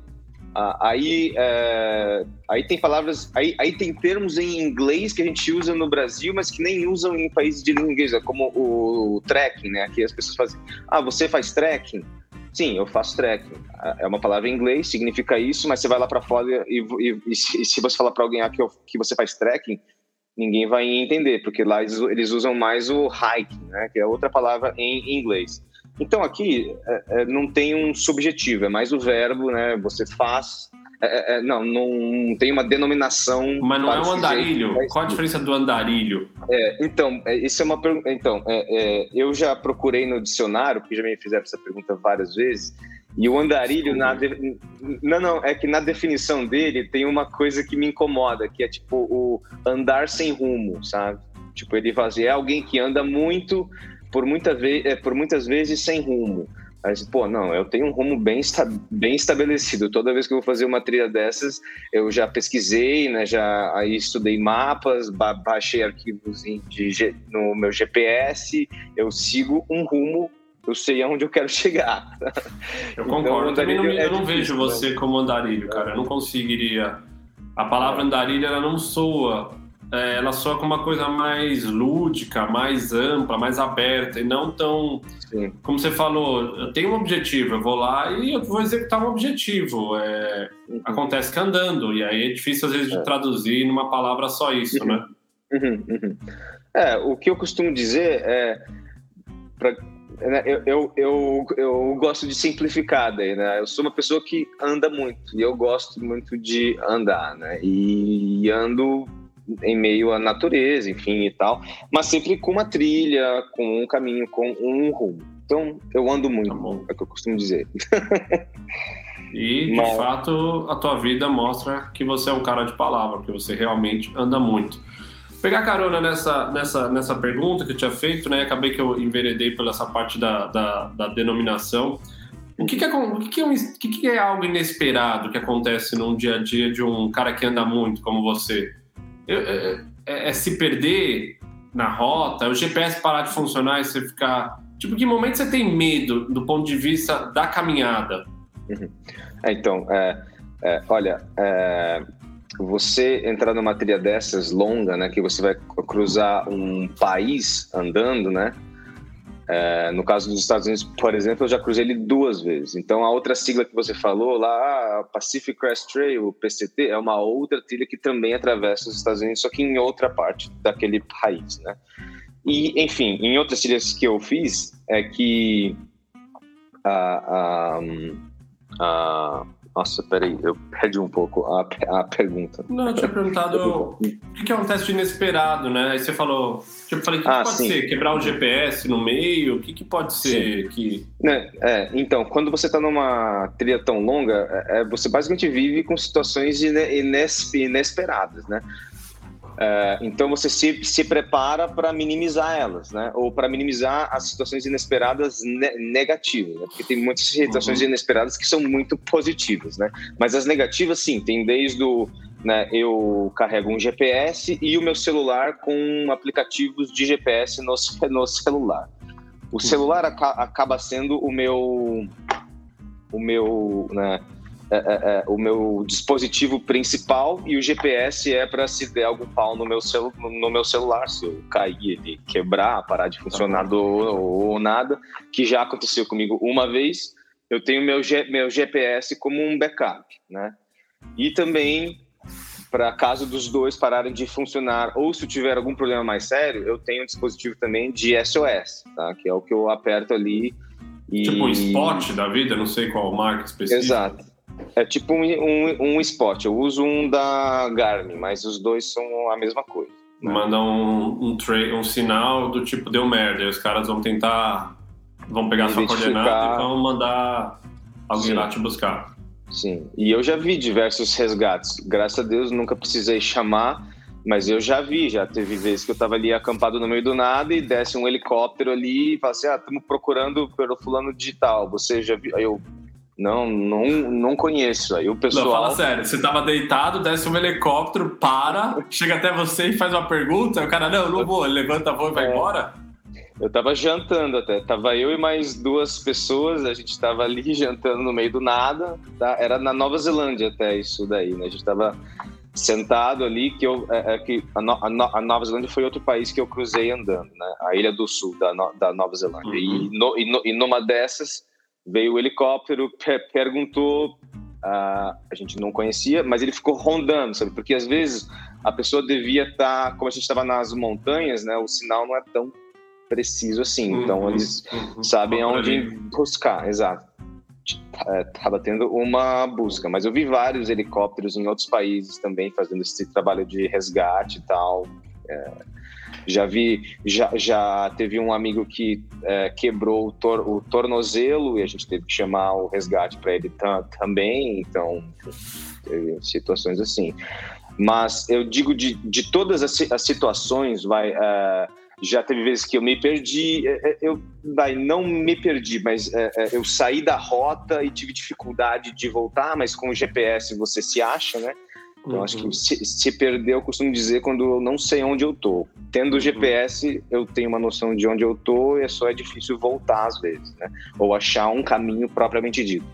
Ah, aí, é, aí tem palavras, aí, aí tem termos em inglês que a gente usa no Brasil, mas que nem usam em países de língua inglesa, como o, o trekking, né? Que as pessoas fazem, ah, você faz trekking? Sim, eu faço trekking. É uma palavra em inglês, significa isso, mas você vai lá para fora e, e, e, se você falar para alguém ah, que, eu, que você faz trekking, ninguém vai entender, porque lá eles, eles, usam mais o hiking, né, que é outra palavra em inglês. Então aqui é, é, não tem um subjetivo, é mais o verbo, né? Você faz é, é, é, não, não tem uma denominação. Mas não é um andarilho. Qual a diferença do andarilho? É, então, isso é uma pergunta. Então, eu já procurei no dicionário, porque já me fizeram essa pergunta várias vezes. E o andarilho, na de... não, não, é que na definição dele tem uma coisa que me incomoda, que é tipo o andar sem rumo, sabe? Tipo, ele faz, é alguém que anda muito, por, muita ve... por muitas vezes sem rumo. Aí, pô, não, eu tenho um rumo bem, esta, bem estabelecido. Toda vez que eu vou fazer uma trilha dessas, eu já pesquisei, né? Já aí estudei mapas, ba baixei arquivos de, no meu GPS, eu sigo um rumo, eu sei aonde eu quero chegar. Eu então, concordo. Eu, também não, é eu não vejo você como andarilho, cara. Eu não conseguiria. A palavra andarilho, ela não soa é, ela soa com uma coisa mais lúdica, mais ampla, mais aberta, e não tão. Sim. Como você falou, eu tenho um objetivo, eu vou lá e eu vou executar um objetivo. É, uhum. Acontece que andando, e aí é difícil às vezes de é. traduzir numa palavra só isso, uhum. né? Uhum. uhum. É, o que eu costumo dizer é. Pra, né, eu, eu, eu, eu, gosto de simplificar daí, né? Eu sou uma pessoa que anda muito e eu gosto muito de andar, né? E ando em meio à natureza, enfim e tal, mas sempre com uma trilha, com um caminho, com um rumo. Então, eu ando muito, tá é o que eu costumo dizer. E, de mas... fato, a tua vida mostra que você é um cara de palavra, que você realmente anda muito. Pegar carona nessa, nessa, nessa pergunta que eu tinha feito, né? Acabei que eu enveredei pela essa parte da, da, da denominação. O que, que, é, o que, que, é um, o que, que é algo inesperado que acontece num dia a dia de um cara que anda muito como você? É, é, é, se perder, na rota, o GPS parar de funcionar e você ficar. Tipo, que momento você tem medo do ponto de vista da caminhada? Uhum. É, então, é, é, olha, é, você entrar numa trilha dessas longa, né, que você vai cruzar um país andando, né? É, no caso dos Estados Unidos, por exemplo, eu já cruzei ele duas vezes. Então, a outra sigla que você falou lá, a Pacific Crest Trail, o PCT, é uma outra trilha que também atravessa os Estados Unidos, só que em outra parte daquele país, né? E, enfim, em outras trilhas que eu fiz, é que a, a nossa, peraí, eu perdi um pouco a, a pergunta. Não, eu tinha perguntado o que é um teste inesperado, né? Aí você falou, tipo, falei, o que, ah, que pode sim. ser? Quebrar o GPS no meio? O que, que pode ser sim. que... Né, é, então, quando você está numa trilha tão longa, é, é, você basicamente vive com situações inesperadas, né? É, então você se, se prepara para minimizar elas, né? Ou para minimizar as situações inesperadas ne negativas, né? Porque tem muitas situações uhum. inesperadas que são muito positivas, né? Mas as negativas, sim, tem desde o né, eu carrego um GPS e o meu celular com aplicativos de GPS no, no celular. O celular aca acaba sendo o meu o meu né, é, é, é, o meu dispositivo principal e o GPS é para se der algum pau no meu, celu no meu celular, se eu cair, ele quebrar, parar de funcionar do, ou nada, que já aconteceu comigo uma vez. Eu tenho meu, G meu GPS como um backup, né? E também, para caso dos dois pararem de funcionar ou se eu tiver algum problema mais sério, eu tenho um dispositivo também de SOS, tá? Que é o que eu aperto ali e... Tipo um spot da vida, não sei qual marca específica. Exato. É tipo um, um, um spot. Eu uso um da Garmin, mas os dois são a mesma coisa. Né? Manda um, um, um sinal do tipo deu merda. E os caras vão tentar. vão pegar sua coordenada e vão mandar alguém Sim. lá te buscar. Sim. E eu já vi diversos resgates. Graças a Deus nunca precisei chamar, mas eu já vi, já teve vezes que eu estava ali acampado no meio do nada e desce um helicóptero ali e fala assim: ah, estamos procurando pelo fulano digital. Você já viu? Aí eu, não, não, não conheço. Aí o pessoal. Não, fala sério, você tava deitado, desce um helicóptero, para, chega até você e faz uma pergunta, o cara, não, não vou, levanta a voz e vai é. embora? Eu tava jantando até, tava eu e mais duas pessoas, a gente tava ali jantando no meio do nada, tá? Era na Nova Zelândia até isso daí, né? A gente tava sentado ali, que eu, é, é que a, no, a, no, a, Nova Zelândia foi outro país que eu cruzei andando, né? A Ilha do Sul da, no, da Nova Zelândia. Uhum. E, e, e numa dessas veio o helicóptero, perguntou, uh, a gente não conhecia, mas ele ficou rondando, sabe? Porque às vezes a pessoa devia estar, tá, como a gente estava nas montanhas, né? O sinal não é tão preciso assim, uhum, então eles uhum, sabem aonde buscar, exato. Estava é, tendo uma busca, mas eu vi vários helicópteros em outros países também fazendo esse trabalho de resgate e tal. É, já vi, já, já teve um amigo que é, quebrou o, tor o, tornozelo e a gente teve que chamar o resgate para ele também. Então, teve situações assim. Mas eu digo de, de todas as, as situações, vai. Uh, já teve vezes que eu me perdi, é, é, eu vai, não me perdi, mas é, eu saí da rota e tive dificuldade de voltar, mas com o GPS você se acha, né? Então, uhum. acho que se, se, perder, eu costumo dizer quando eu não sei onde eu tô. Tendo o uhum. GPS, eu tenho uma noção de onde eu tô e é só é difícil voltar às vezes, né? Ou achar um caminho propriamente dito.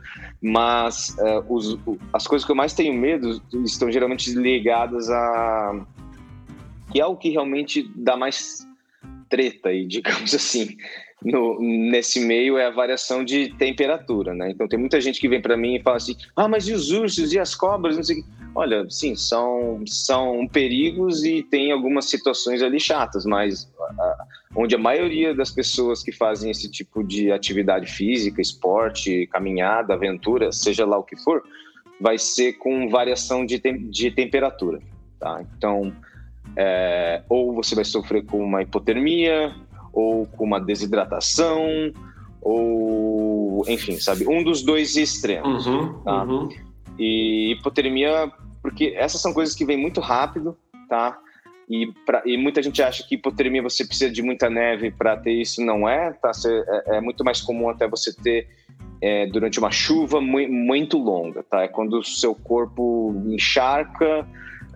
Mas uh, os, as coisas que eu mais tenho medo estão geralmente ligadas a... que é o que realmente dá mais treta e digamos assim no, nesse meio é a variação de temperatura, né? Então tem muita gente que vem para mim e fala assim: ah, mas e os ursos e as cobras? Não sei. Olha, sim, são, são perigos e tem algumas situações ali chatas, mas a, onde a maioria das pessoas que fazem esse tipo de atividade física, esporte, caminhada, aventura, seja lá o que for, vai ser com variação de, tem, de temperatura, tá? Então, é, ou você vai sofrer com uma hipotermia, ou com uma desidratação, ou enfim, sabe, um dos dois extremos. Uhum, tá? uhum. E hipotermia, porque essas são coisas que vêm muito rápido, tá? E, pra, e muita gente acha que hipotermia você precisa de muita neve para ter isso, não é, tá? Cê, é, é, muito mais comum até você ter é, durante uma chuva muito, muito longa, tá? É quando o seu corpo encharca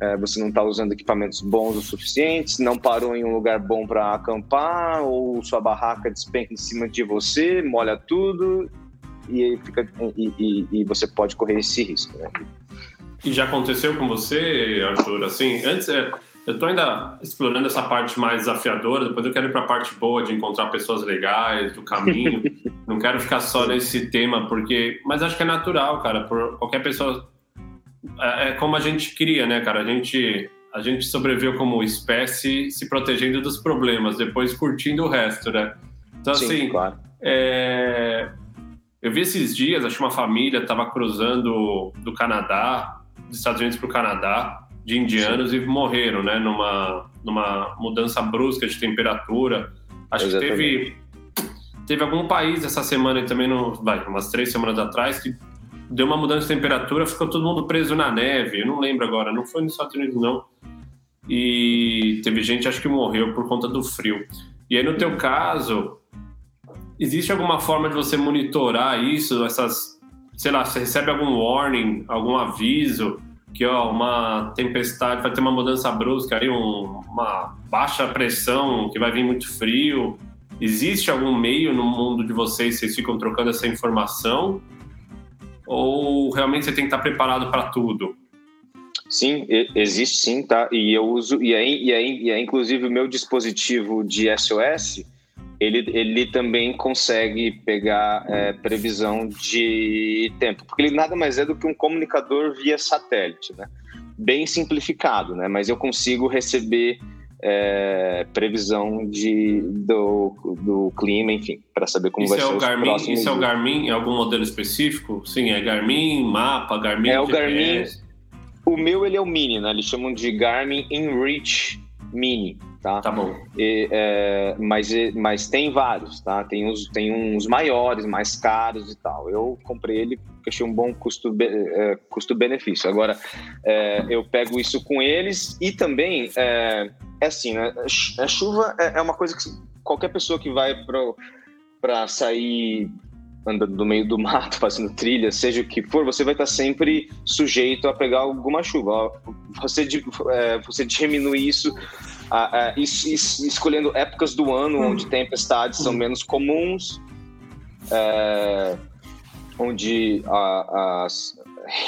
é, você não está usando equipamentos bons o suficientes, não parou em um lugar bom para acampar, ou sua barraca despenca em cima de você, molha tudo e, fica, e, e, e você pode correr esse risco. Né? E já aconteceu com você, Arthur? Assim, antes é, eu estou ainda explorando essa parte mais desafiadora, depois eu quero ir para a parte boa de encontrar pessoas legais, do caminho. Não quero ficar só nesse tema, porque. Mas acho que é natural, cara. Por qualquer pessoa. É, é como a gente queria, né, cara? A gente, a gente sobreviveu como espécie se protegendo dos problemas, depois curtindo o resto, né? Então, Sim, assim. Claro. É... Eu vi esses dias, acho que uma família estava cruzando do Canadá, dos Estados Unidos para o Canadá de indianos Sim. e morreram, né? Numa, numa mudança brusca de temperatura. Acho Exatamente. que teve, teve algum país essa semana e também, no, vai, umas três semanas atrás, que deu uma mudança de temperatura, ficou todo mundo preso na neve. Eu não lembro agora, não foi nos Estados Unidos, não. E teve gente, acho que morreu por conta do frio. E aí, no teu caso, existe alguma forma de você monitorar isso, essas, sei lá, você recebe algum warning, algum aviso? que ó, uma tempestade vai ter uma mudança brusca aí, um, uma baixa pressão, que vai vir muito frio. Existe algum meio no mundo de vocês, vocês ficam trocando essa informação? Ou realmente você tem que estar preparado para tudo? Sim, existe sim, tá? E eu uso, e é, e é, e é inclusive o meu dispositivo de SOS, ele, ele também consegue pegar é, previsão de tempo, porque ele nada mais é do que um comunicador via satélite, né? Bem simplificado, né? Mas eu consigo receber é, previsão de, do, do clima, enfim, para saber como isso vai é ser o Garmin, Isso é o Garmin? É algum modelo específico? Sim, é Garmin, mapa, Garmin. É o Garmin. O meu ele é o Mini, né? Eles chamam de Garmin InReach Mini tá? Tá bom. E, é, mas, mas tem vários, tá? Tem uns, tem uns maiores, mais caros e tal. Eu comprei ele porque achei um bom custo, é, custo-benefício. Agora, é, eu pego isso com eles e também, é, assim, né? A chuva é, é uma coisa que qualquer pessoa que vai para sair andando no meio do mato, fazendo trilha, seja o que for, você vai estar sempre sujeito a pegar alguma chuva. Você, é, você diminui isso a, a, escolhendo épocas do ano hum. onde tempestades são menos comuns, é, onde a, as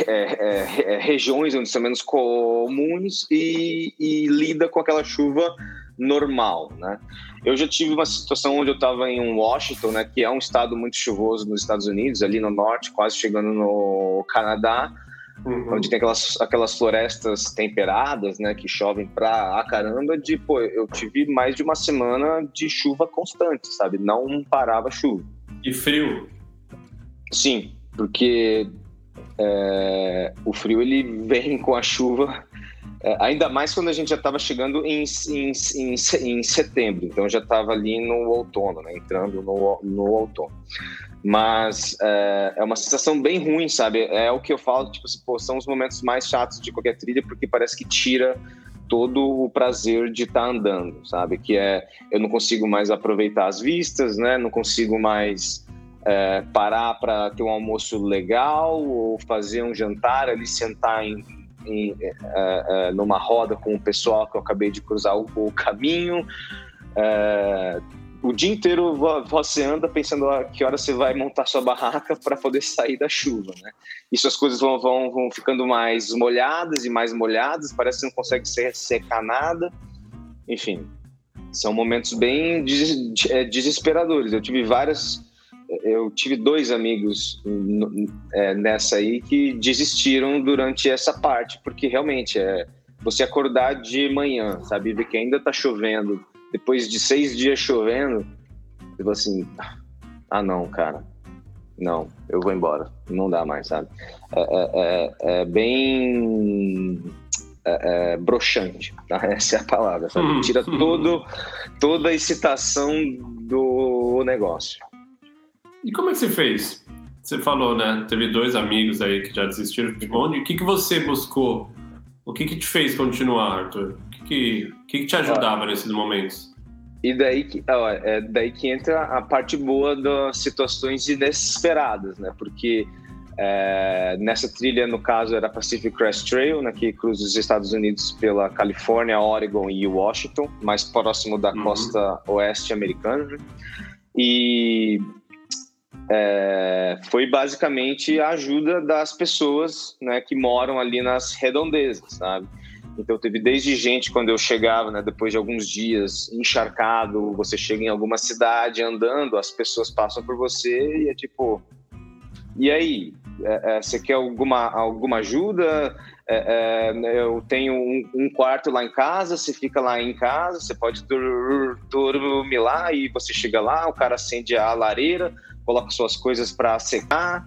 é, é, é, regiões onde são menos comuns e, e, lida com aquela chuva normal, né? Eu já tive uma situação onde eu estava em Washington, né, que é um estado muito chuvoso nos Estados Unidos, ali no norte, quase chegando no Canadá, uhum. onde tem aquelas, aquelas florestas temperadas, né, que chovem pra caramba, de, pô, eu tive mais de uma semana de chuva constante, sabe? Não parava chuva. E frio? Sim, porque é, o frio ele vem com a chuva, é, ainda mais quando a gente já estava chegando em, em, em, em, setembro, então já estava ali no outono, né, entrando no, no outono. Mas é, é, uma sensação bem ruim, sabe? É o que eu falo, tipo assim, pô, são os momentos mais chatos de qualquer trilha, porque parece que tira todo o prazer de estar tá andando, sabe? Que é, eu não consigo mais aproveitar as vistas, né? Não consigo mais é, parar para ter um almoço legal ou fazer um jantar ali, sentar em, em é, é, numa roda com o pessoal que eu acabei de cruzar o, o caminho. É, o dia inteiro você anda pensando a que hora você vai montar sua barraca para poder sair da chuva, né? E suas coisas vão, vão, vão ficando mais molhadas e mais molhadas, parece que não consegue secar nada. Enfim, são momentos bem des é, desesperadores. Eu tive várias, eu tive dois amigos é, nessa aí que desistiram durante essa parte, porque realmente é você acordar de manhã, sabe, ver que ainda está chovendo depois de seis dias chovendo, tipo assim, ah não, cara, não, eu vou embora, não dá mais, sabe? É, é, é, é bem é, é, broxante, tá? essa é a palavra, sabe? Hum, Tira hum. todo, toda a excitação do negócio. E como é que você fez? Você falou, né? Teve dois amigos aí que já desistiram de bonde. O que, que você buscou? O que, que te fez continuar, Arthur? que, que, que te ajudava ah, nesses momentos? E daí que, ó, é daí que entra a parte boa das situações inesperadas, né? Porque É, nessa trilha, no caso, era Pacific Crest Trail, né, que cruza os Estados Unidos pela Califórnia, Oregon e Washington, mais próximo da uhum. costa oeste americana. Né? E é, foi basicamente a ajuda das pessoas né, que moram ali nas redondezas, sabe? Então teve desde gente quando eu chegava, né, depois de alguns dias encharcado, você chega em alguma cidade andando, as pessoas passam por você e é tipo, e aí, é, é, você quer alguma, alguma ajuda? É, é eu tenho um, um, quarto lá em casa, você fica lá em casa, você pode dormir lá e você chega lá, o cara acende a lareira, coloca suas coisas para secar,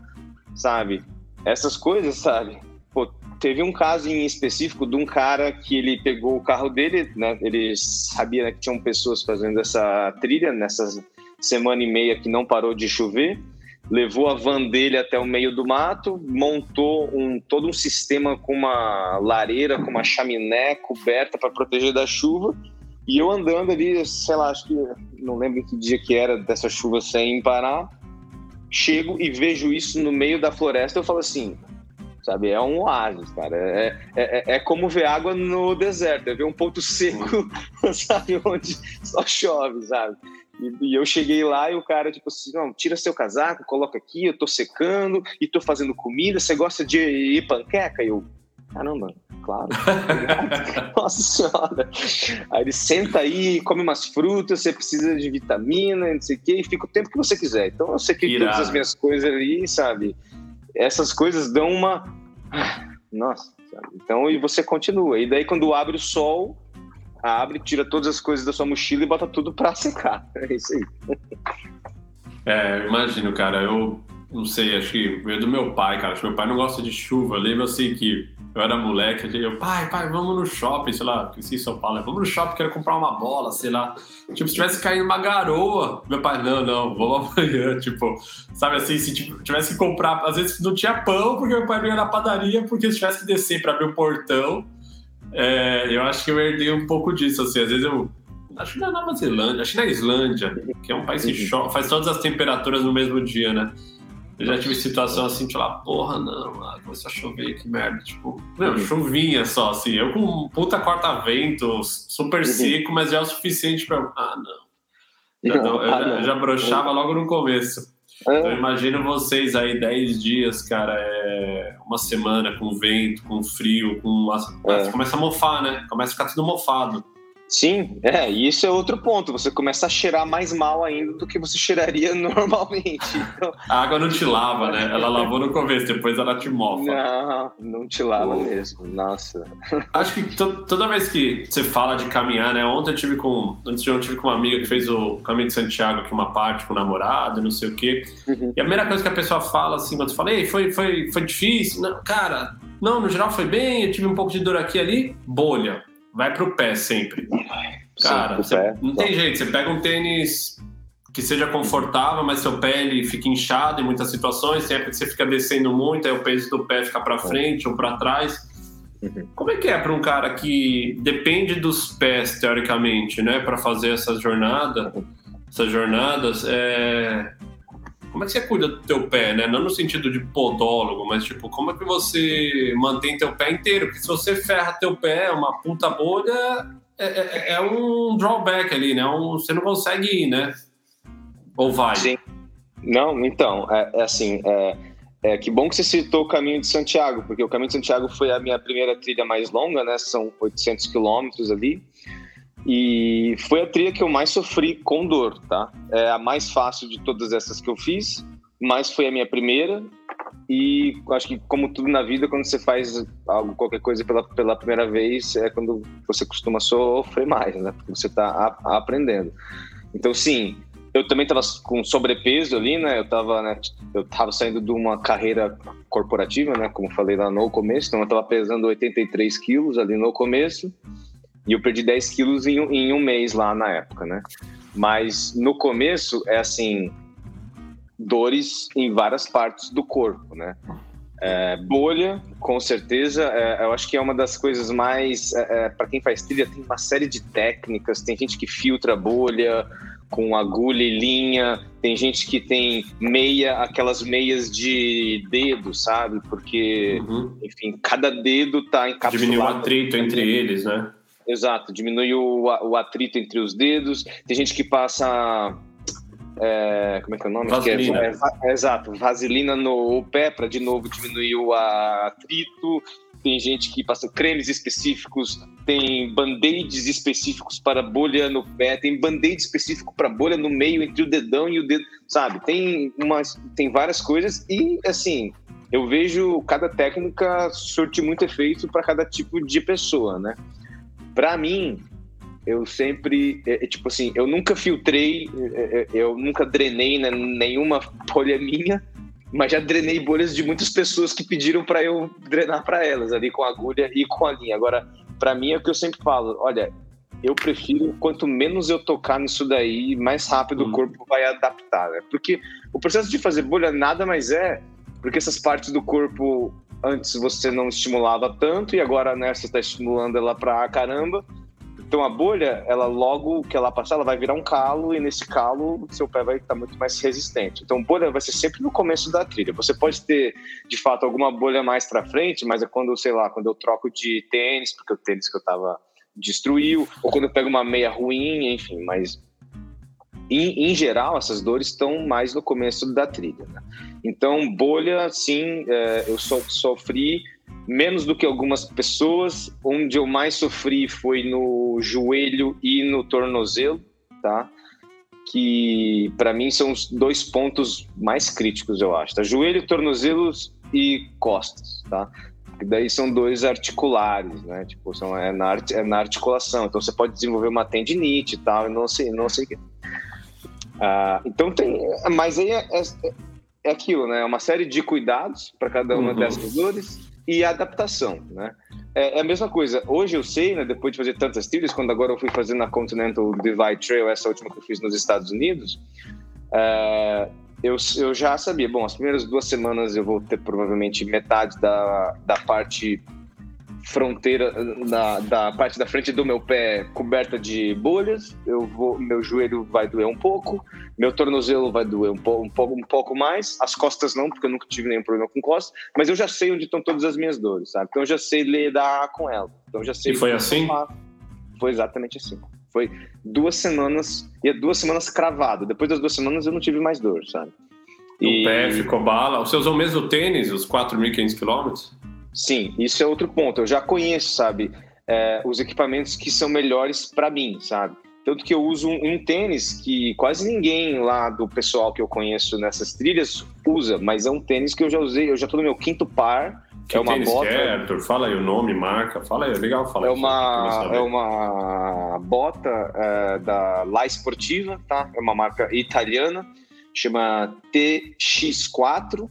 sabe? Essas coisas, sabe? Pô, teve um caso em específico de um cara que ele pegou o carro dele, né? Ele sabia né, que tinham pessoas fazendo essa trilha nessa semana e meia que não parou de chover levou a van dele até o meio do mato, montou um, todo um sistema com uma lareira, com uma chaminé coberta para proteger da chuva. E eu andando ali, sei lá, acho que não lembro que dia que era dessa chuva sem parar, chego e vejo isso no meio da floresta. Eu falo assim, sabe? É um oásis, cara. É, é, é, é como ver água no deserto, é ver um ponto seco, sabe? Onde só chove, sabe? E, e, eu cheguei lá e o cara, tipo assim, não, tira seu casaco, coloca aqui, eu tô secando e tô fazendo comida, você gosta de panqueca? Eu, caramba, claro. Nossa senhora. Aí ele senta aí, come umas frutas, você precisa de vitamina, não sei o quê, e fica o tempo que você quiser. Então eu sequei todas as minhas coisas ali, sabe? Essas coisas dão uma. Nossa, sabe? Então, e você continua. E daí quando abre o sol abre, tira todas as coisas da sua mochila e bota tudo pra secar. É isso aí. É, imagino, cara. Eu não sei, acho que veio do meu pai, cara. Acho que meu pai não gosta de chuva. Eu lembro assim que eu era moleque, eu, pai, pai, vamos no shopping, sei lá, que em São Paulo, vamos no shopping, quero comprar uma bola, sei lá. Tipo, se tivesse caído uma garoa, meu pai, não, não, vamos amanhã, tipo, sabe assim, se tipo, tivesse que comprar, às vezes não tinha pão, porque meu pai ia na padaria, porque se tivesse que descer para abrir o portão, é, eu acho que eu herdei um pouco disso, assim, às vezes eu. Acho que na Nova Zelândia, acho que na Islândia, que é um país que uhum. faz todas as temperaturas no mesmo dia, né? Eu já tive situação assim, tipo lá, porra, não, ah, começou a chover, que merda. Tipo, não, uhum. chuvinha só, assim. Eu com puta corta-vento, super uhum. seco, mas já é o suficiente pra. Ah, não. Já, não, eu, ah, já, não. já brochava logo no começo. É. Então, imagino vocês aí 10 dias, cara, é uma semana com vento, com frio, com. É. Começa a mofar, né? Começa a ficar tudo mofado. Sim, é, e isso é outro ponto. Você começa a cheirar mais mal ainda do que você cheiraria normalmente. Então... A água não te lava, né? Ela lavou no começo, depois ela te mofa. Não, não te lava Pô. mesmo. Nossa. Acho que to toda vez que você fala de caminhar, né? Ontem eu tive com. Antes de ontem eu tive com uma amiga que fez o Caminho de Santiago aqui, uma parte com o namorado, não sei o quê. Uhum. E a primeira coisa que a pessoa fala, assim, quando você fala, ei, foi, foi, foi difícil? Não, cara, não, no geral foi bem, eu tive um pouco de dor aqui ali, bolha vai pro pé sempre. Cara, Sim, pé. não tem jeito. Você pega um tênis que seja confortável, mas seu pé ele fica inchado em muitas situações. Tem época que você fica descendo muito, aí o peso do pé fica para frente ou para trás. Uhum. Como é que é para um cara que depende dos pés teoricamente, né, para fazer essa jornada, essas jornadas? É... Como é que você cuida do teu pé, né? Não no sentido de podólogo, mas tipo, como é que você mantém teu pé inteiro? Porque se você ferra teu pé, uma puta bolha, é, é, é um drawback ali, né? Um, você não consegue ir, né? Ou vai? Sim. Não, então, é, é assim, é, é, que bom que você citou o Caminho de Santiago, porque o Caminho de Santiago foi a minha primeira trilha mais longa, né? São 800 quilômetros ali. E foi a trilha que eu mais sofri com dor, tá? É a mais fácil de todas essas que eu fiz, mas foi a minha primeira. E acho que, como tudo na vida, quando você faz algo, qualquer coisa pela, pela primeira vez, é quando você costuma sofrer mais, né? Porque você está aprendendo. Então, sim, eu também estava com sobrepeso ali, né? Eu estava né, eu tava saindo de uma carreira corporativa, né? Como falei lá no começo, então eu estava pesando 83 quilos ali no começo. E eu perdi 10 quilos em, em um mês lá na época, né? Mas no começo é assim, dores em várias partes do corpo, né? É, bolha, com certeza, é, eu acho que é uma das coisas mais. É, é para quem faz trilha, tem uma série de técnicas, tem gente que filtra bolha com agulha e linha, tem gente que tem meia, aquelas meias de dedo, sabe? Porque, uhum. enfim, cada dedo tá encapsulado. Diminui o atrito entre eles, né? Exato, diminui o, o atrito entre os dedos. Tem gente que passa é, como é que é o nome? Vaselina. É, é, exato, vaselina no pé para de novo diminuir o atrito. Tem gente que passa cremes específicos, tem band-aids específicos para bolha no pé, tem band-aid específico para bolha no meio entre o dedão e o dedo, sabe? Tem umas, tem várias coisas e assim, eu vejo cada técnica surte muito efeito para cada tipo de pessoa, né? Para mim, eu sempre, é, é, tipo assim, eu nunca filtrei, é, é, eu nunca drenei né, nenhuma bolha minha, mas já drenei bolhas de muitas pessoas que pediram para eu drenar para elas ali com a agulha e com a linha. Agora, para mim é o que eu sempre falo, olha, eu prefiro quanto menos eu tocar nisso daí, mais rápido hum. o corpo vai adaptar, né? Porque o processo de fazer bolha nada mais é porque essas partes do corpo antes você não estimulava tanto e agora né, você está estimulando ela pra caramba. Então a bolha, ela logo que ela passar, ela vai virar um calo e nesse calo seu pé vai estar muito mais resistente. Então bolha vai ser sempre no começo da trilha. Você pode ter de fato alguma bolha mais para frente, mas é quando, sei lá, quando eu troco de tênis, porque o tênis que eu tava destruiu, ou quando eu pego uma meia ruim, enfim, mas em, em geral essas dores estão mais no começo da trilha. Né? Então bolha, sim, é, eu so, sofri menos do que algumas pessoas. Onde eu mais sofri foi no joelho e no tornozelo, tá? Que para mim são os dois pontos mais críticos, eu acho. Tá? Joelho, tornozelos e costas, tá? Que daí são dois articulares, né? Tipo, são, é, na, é na articulação. Então você pode desenvolver uma tendinite e tal, e não sei, não sei o que. Ah, então tem. Mas aí é, é, é, aquilo, né? É uma série de cuidados para cada uma uhum. dessas dores e adaptação, né? É, é, a mesma coisa. Hoje eu sei, né, depois de fazer tantas trilhas, quando agora eu fui fazer na Continental Divide Trail, essa última que eu fiz nos Estados Unidos, é, eu, eu já sabia, bom, as primeiras duas semanas eu vou ter provavelmente metade da, da parte fronteira da, da parte da frente do meu pé coberta de bolhas, eu vou, meu joelho vai doer um pouco, meu tornozelo vai doer um, po, um, pouco, um pouco mais, as costas não, porque eu nunca tive nenhum problema com costas, mas eu já sei onde estão todas as minhas dores, sabe? Então eu já sei lidar com ela. Então já sei. E foi assim? Foi exatamente assim. Foi duas semanas, e duas semanas cravado. Depois das duas semanas eu não tive mais dor, sabe? O e... pé ficou bala. Você usou o mesmo tênis, os 4.500 quilômetros? Sim, isso é outro ponto. Eu já conheço, sabe, é, os equipamentos que são melhores para mim, sabe? Tanto que eu uso um, um, tênis que quase ninguém lá do pessoal que eu conheço nessas trilhas usa, mas é um tênis que eu já usei, eu já tô no meu quinto par. Que é uma bota. É, Arthur? Fala aí o nome, marca, fala aí, é legal falar. É uma, é uma bota é, da La Sportiva, tá? É uma marca italiana, chama TX4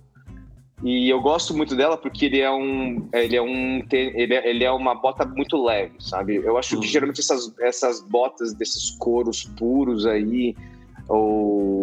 e eu gosto muito dela porque ele é um, ele é um, ele é, ele é uma bota muito leve, sabe? Eu acho uhum. que geralmente essas, essas botas desses couros puros aí, ou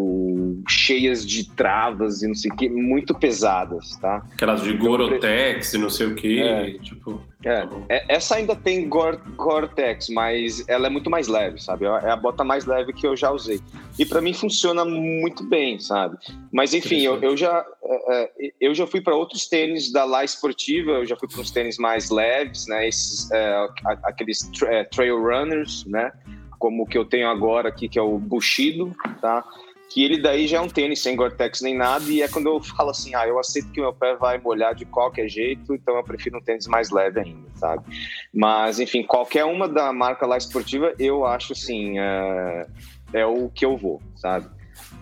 cheias de travas e não sei o que, muito pesadas, tá? Aquelas de então, Gorotex e não sei o que, é, tipo... É, tá é, essa ainda tem Gore-Tex, mas ela é muito mais leve, sabe? É a bota mais leve que eu já usei. E para mim funciona muito bem, sabe? Mas enfim, eu, eu já é, é eu já fui para outros tênis da La Esportiva, eu já fui para uns tênis mais leves, né? Esses, é, aqueles tra é, trail runners, né? como o que eu tenho agora aqui, que é o Bushido, tá? Que ele daí já é um tênis sem Gore-Tex nem nada, e é quando eu falo assim, ah, eu aceito que meu pé vai molhar de qualquer jeito, então eu prefiro um tênis mais leve ainda, sabe? Mas, enfim, qualquer uma da marca lá esportiva, eu acho, assim, é, é o que eu vou, sabe?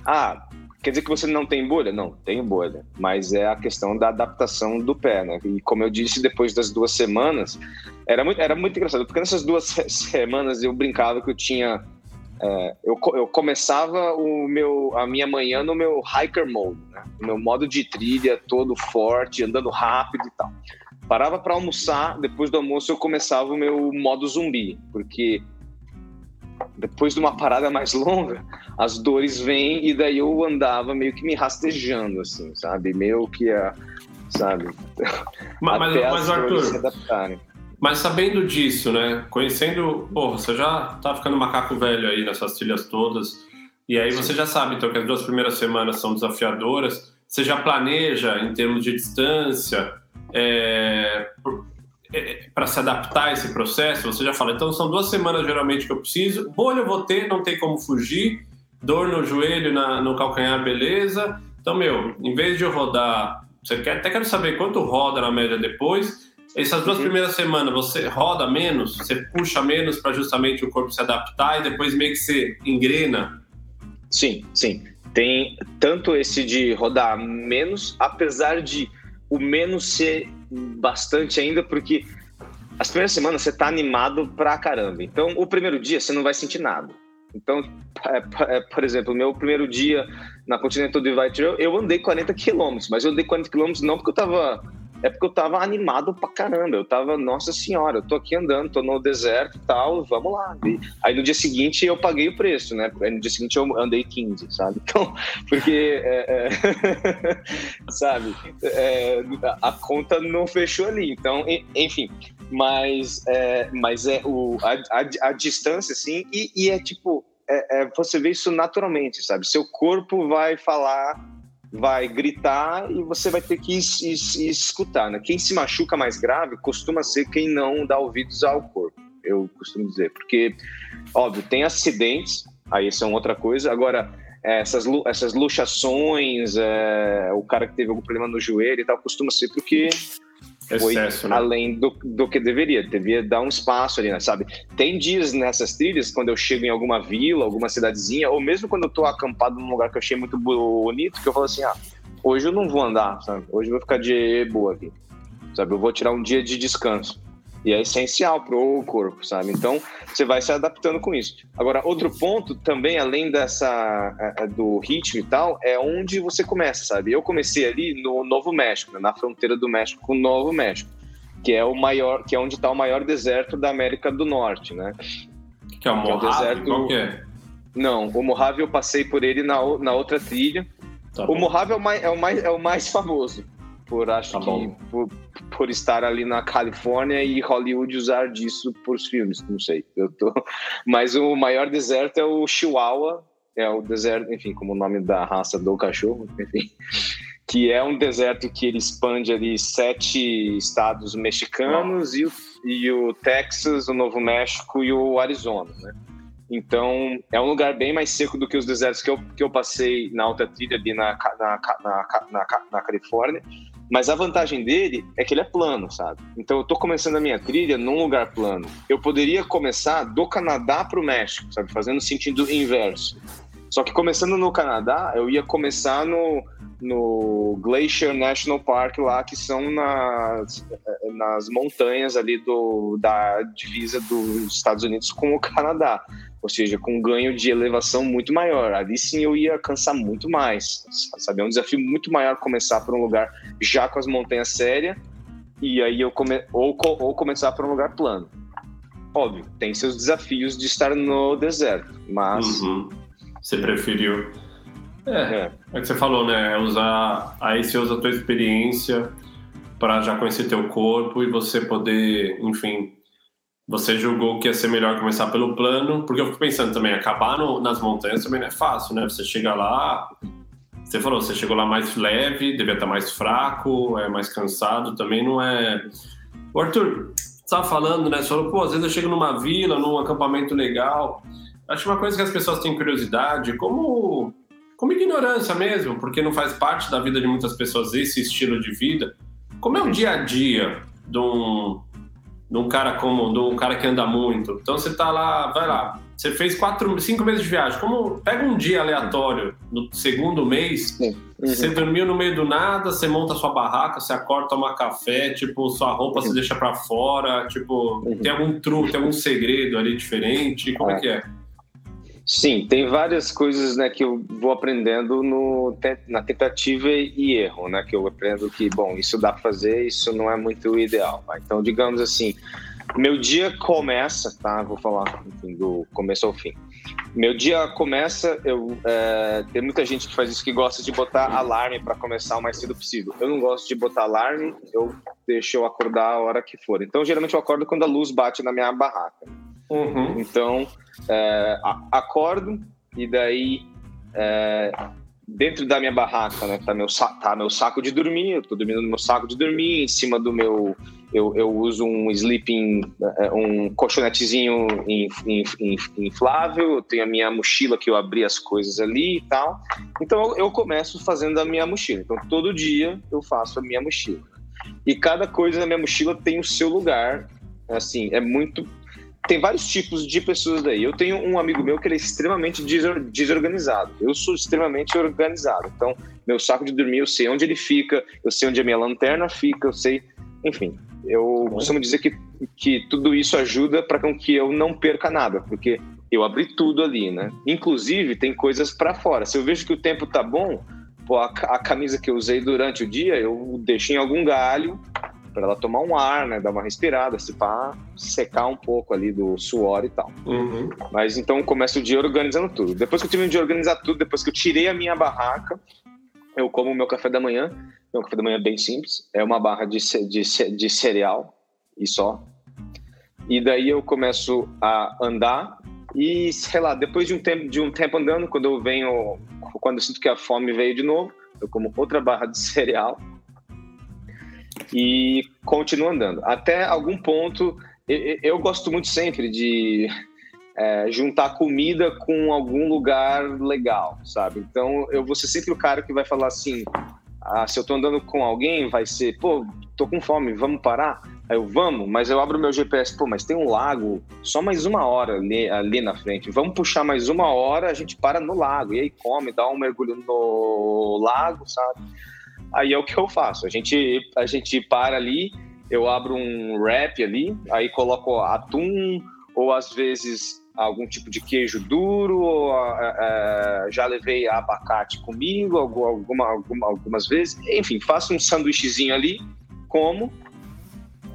Ah, Quer dizer que você não tem bolha? Não, tenho bolha. Mas é a questão da adaptação do pé, né? E como eu disse, depois das duas semanas, era muito, era muito engraçado, porque nessas duas semanas eu brincava que eu tinha. É, eu, eu começava o meu, a minha manhã no meu hiker mode, né? No meu modo de trilha todo forte, andando rápido e tal. Parava para almoçar, depois do almoço eu começava o meu modo zumbi, porque depois de uma parada mais longa, as dores vêm e daí eu andava meio que me rastejando, assim, sabe? Meio que a. Sabe? Mas, mas, mas Arthur, se adaptarem. Mas sabendo disso, né? Conhecendo. Porra, você já tá ficando macaco velho aí nessas trilhas todas. E aí você já sabe, então, que as duas primeiras semanas são desafiadoras. Você já planeja em termos de distância é, é, para se adaptar a esse processo. Você já fala, então são duas semanas geralmente que eu preciso. Bolha eu vou ter, não tem como fugir. Dor no joelho, na, no calcanhar, beleza. Então, meu, em vez de eu rodar, você quer, até quero saber quanto roda na média depois. Essas duas uhum. primeiras semanas você roda menos, você puxa menos para justamente o corpo se adaptar e depois meio que você engrena Sim, sim. Tem tanto esse de rodar menos, apesar de o menos ser bastante ainda, porque as primeiras semanas você tá animado pra caramba. Então, o primeiro dia você não vai sentir nada. Então, é, é, por exemplo, meu primeiro dia na Continental Divide Trail, eu andei 40 quilômetros, mas eu andei 40 quilômetros não porque eu tava é porque eu tava animado pra caramba. Eu tava, nossa senhora, eu tô aqui andando, tô no deserto e tal, vamos lá. E aí no dia seguinte eu paguei o preço, né? Aí no dia seguinte eu andei 15, sabe? Então, porque, é, é, sabe, é, a conta não fechou ali. Então, enfim, mas é, mas é o, a, a, a distância, assim, e, e é tipo, é, é, você vê isso naturalmente, sabe? Seu corpo vai falar vai gritar e você vai ter que es, es, escutar. Né? Quem se machuca mais grave costuma ser quem não dá ouvidos ao corpo, eu costumo dizer. Porque, óbvio, tem acidentes, aí isso é outra coisa. Agora, essas, essas luxações, é, o cara que teve algum problema no joelho e tal, costuma ser porque foi Excesso, né? além do, do que deveria. Devia dar um espaço ali, né, sabe? Tem dias nessas trilhas, quando eu chego em alguma vila, alguma cidadezinha, ou mesmo quando eu tô acampado num lugar que eu achei muito bonito, que eu falo assim, ah, hoje eu não vou andar, sabe? Hoje eu vou ficar de boa aqui, sabe? Eu vou tirar um dia de descanso. E é essencial para o corpo, sabe? Então, você vai se adaptando com isso. Agora, outro ponto também, além dessa é, é, do ritmo e tal, é onde você começa, sabe? Eu comecei ali no Novo México, né? na fronteira do México com o Novo México, que é o maior, que é onde está o maior deserto da América do Norte, né? Que é o Mojave? Que é o deserto... Qual que é? Não, o Mojave eu passei por ele na, na outra trilha. Tá o Mojave é o, mais, é, o mais, é o mais famoso por acho tá que por, por, estar ali na Califórnia e Hollywood usar disso por os filmes, não sei. Eu tô, mas o maior deserto é o Chihuahua, é o deserto, enfim, como o nome da raça do cachorro, enfim, que é um deserto que ele expande ali sete estados mexicanos e o, e o Texas, o Novo México e o Arizona, né? Então, é um lugar bem mais seco do que os desertos que eu, que eu passei na alta trilha ali na, na, na, na, na Califórnia. Mas a vantagem dele é que ele é plano, sabe? Então eu tô começando a minha trilha num lugar plano. Eu poderia começar do Canadá para o México, sabe? Fazendo sentido inverso. Só que começando no Canadá, eu ia começar no, no Glacier National Park lá, que são nas, nas montanhas ali do, da divisa dos Estados Unidos com o Canadá ou seja, com um ganho de elevação muito maior. Ali sim eu ia cansar muito mais, sabe? É um desafio muito maior começar por um lugar já com as montanhas sérias e aí eu come... ou, ou começar por um lugar plano. Óbvio, tem seus desafios de estar no deserto, mas uhum. você preferiu é, é, é que você falou, né? Usar aí você usa a tua experiência para já conhecer teu corpo e você poder, enfim, você julgou que ia ser melhor começar pelo plano, porque eu fico pensando também, acabar no, nas montanhas também não é fácil, né? Você chega lá, você falou, você chegou lá mais leve, devia estar mais fraco, é mais cansado, também não é. O Arthur, estava falando, né? Você falou, pô, às vezes eu chego numa vila, num acampamento legal. Acho uma coisa que as pessoas têm curiosidade, como, como ignorância mesmo, porque não faz parte da vida de muitas pessoas esse estilo de vida. Como é o dia a dia de um, de um cara como de um cara que anda muito. Então você tá lá, vai lá. Você fez quatro, cinco meses de viagem. Como pega um dia aleatório no segundo mês, uhum. você dormiu no meio do nada, você monta sua barraca, você acorda, toma café, tipo sua roupa uhum. você deixa para fora, tipo uhum. tem algum truque, tem algum segredo ali diferente. Como é, é que é? Sim, tem várias coisas né, que eu vou aprendendo no, na tentativa e erro, né? Que eu aprendo que, bom, isso dá para fazer, isso não é muito ideal. Tá? Então, digamos assim, meu dia começa, tá? Vou falar enfim, do começo ao fim. Meu dia começa, eu é, tem muita gente que faz isso que gosta de botar alarme para começar o mais cedo possível. Eu não gosto de botar alarme, eu deixo eu acordar a hora que for. Então, geralmente eu acordo quando a luz bate na minha barraca. Uhum. Então, é, acordo e daí é, dentro da minha barraca, né, tá meu, tá meu saco de dormir, eu tô dormindo no meu saco de dormir, em cima do meu, eu, eu uso um sleeping, é, um colchonetezinho inflável, eu tenho a minha mochila que eu abri as coisas ali e tal, então eu começo fazendo a minha mochila, então todo dia eu faço a minha mochila. E cada coisa na minha mochila tem o seu lugar, assim, é muito tem vários tipos de pessoas daí. Eu tenho um amigo meu que ele é extremamente desorganizado. Eu sou extremamente organizado. Então, meu saco de dormir, eu sei onde ele fica, eu sei onde a minha lanterna fica, eu sei. Enfim, eu costumo dizer que, que tudo isso ajuda para que eu não perca nada, porque eu abri tudo ali, né? Inclusive, tem coisas para fora. Se eu vejo que o tempo tá bom, pô, a, a camisa que eu usei durante o dia, eu deixei em algum galho para ela tomar um ar, né, dar uma respirada, se pá, secar um pouco ali do suor e tal. Uhum. Mas então começo o dia organizando tudo. Depois que eu tive de organizar tudo, depois que eu tirei a minha barraca, eu como o meu café da manhã. Meu café da manhã é bem simples, é uma barra de, de, de cereal e só. E daí eu começo a andar e, sei lá, depois de um tempo, de um tempo andando, quando eu venho, quando eu sinto que a fome veio de novo, eu como outra barra de cereal e continuo andando. Até algum ponto, eu, eu gosto muito sempre de é, juntar comida com algum lugar legal, sabe? Então eu vou ser sempre o cara que vai falar assim: ah, se eu tô andando com alguém, vai ser, pô, tô com fome, vamos parar? Aí eu, vamos, mas eu abro meu GPS, pô, mas tem um lago, só mais uma hora ali, ali, na frente. Vamos puxar mais uma hora, a gente para no lago, e aí come, dá um mergulho no lago, sabe? Aí é o que eu faço. A gente, a gente para ali, eu abro um wrap ali, aí coloco atum, ou às vezes algum tipo de queijo duro, ou, é, já levei abacate comigo alguma, alguma, algumas vezes. Enfim, faço um sanduíchezinho ali, como,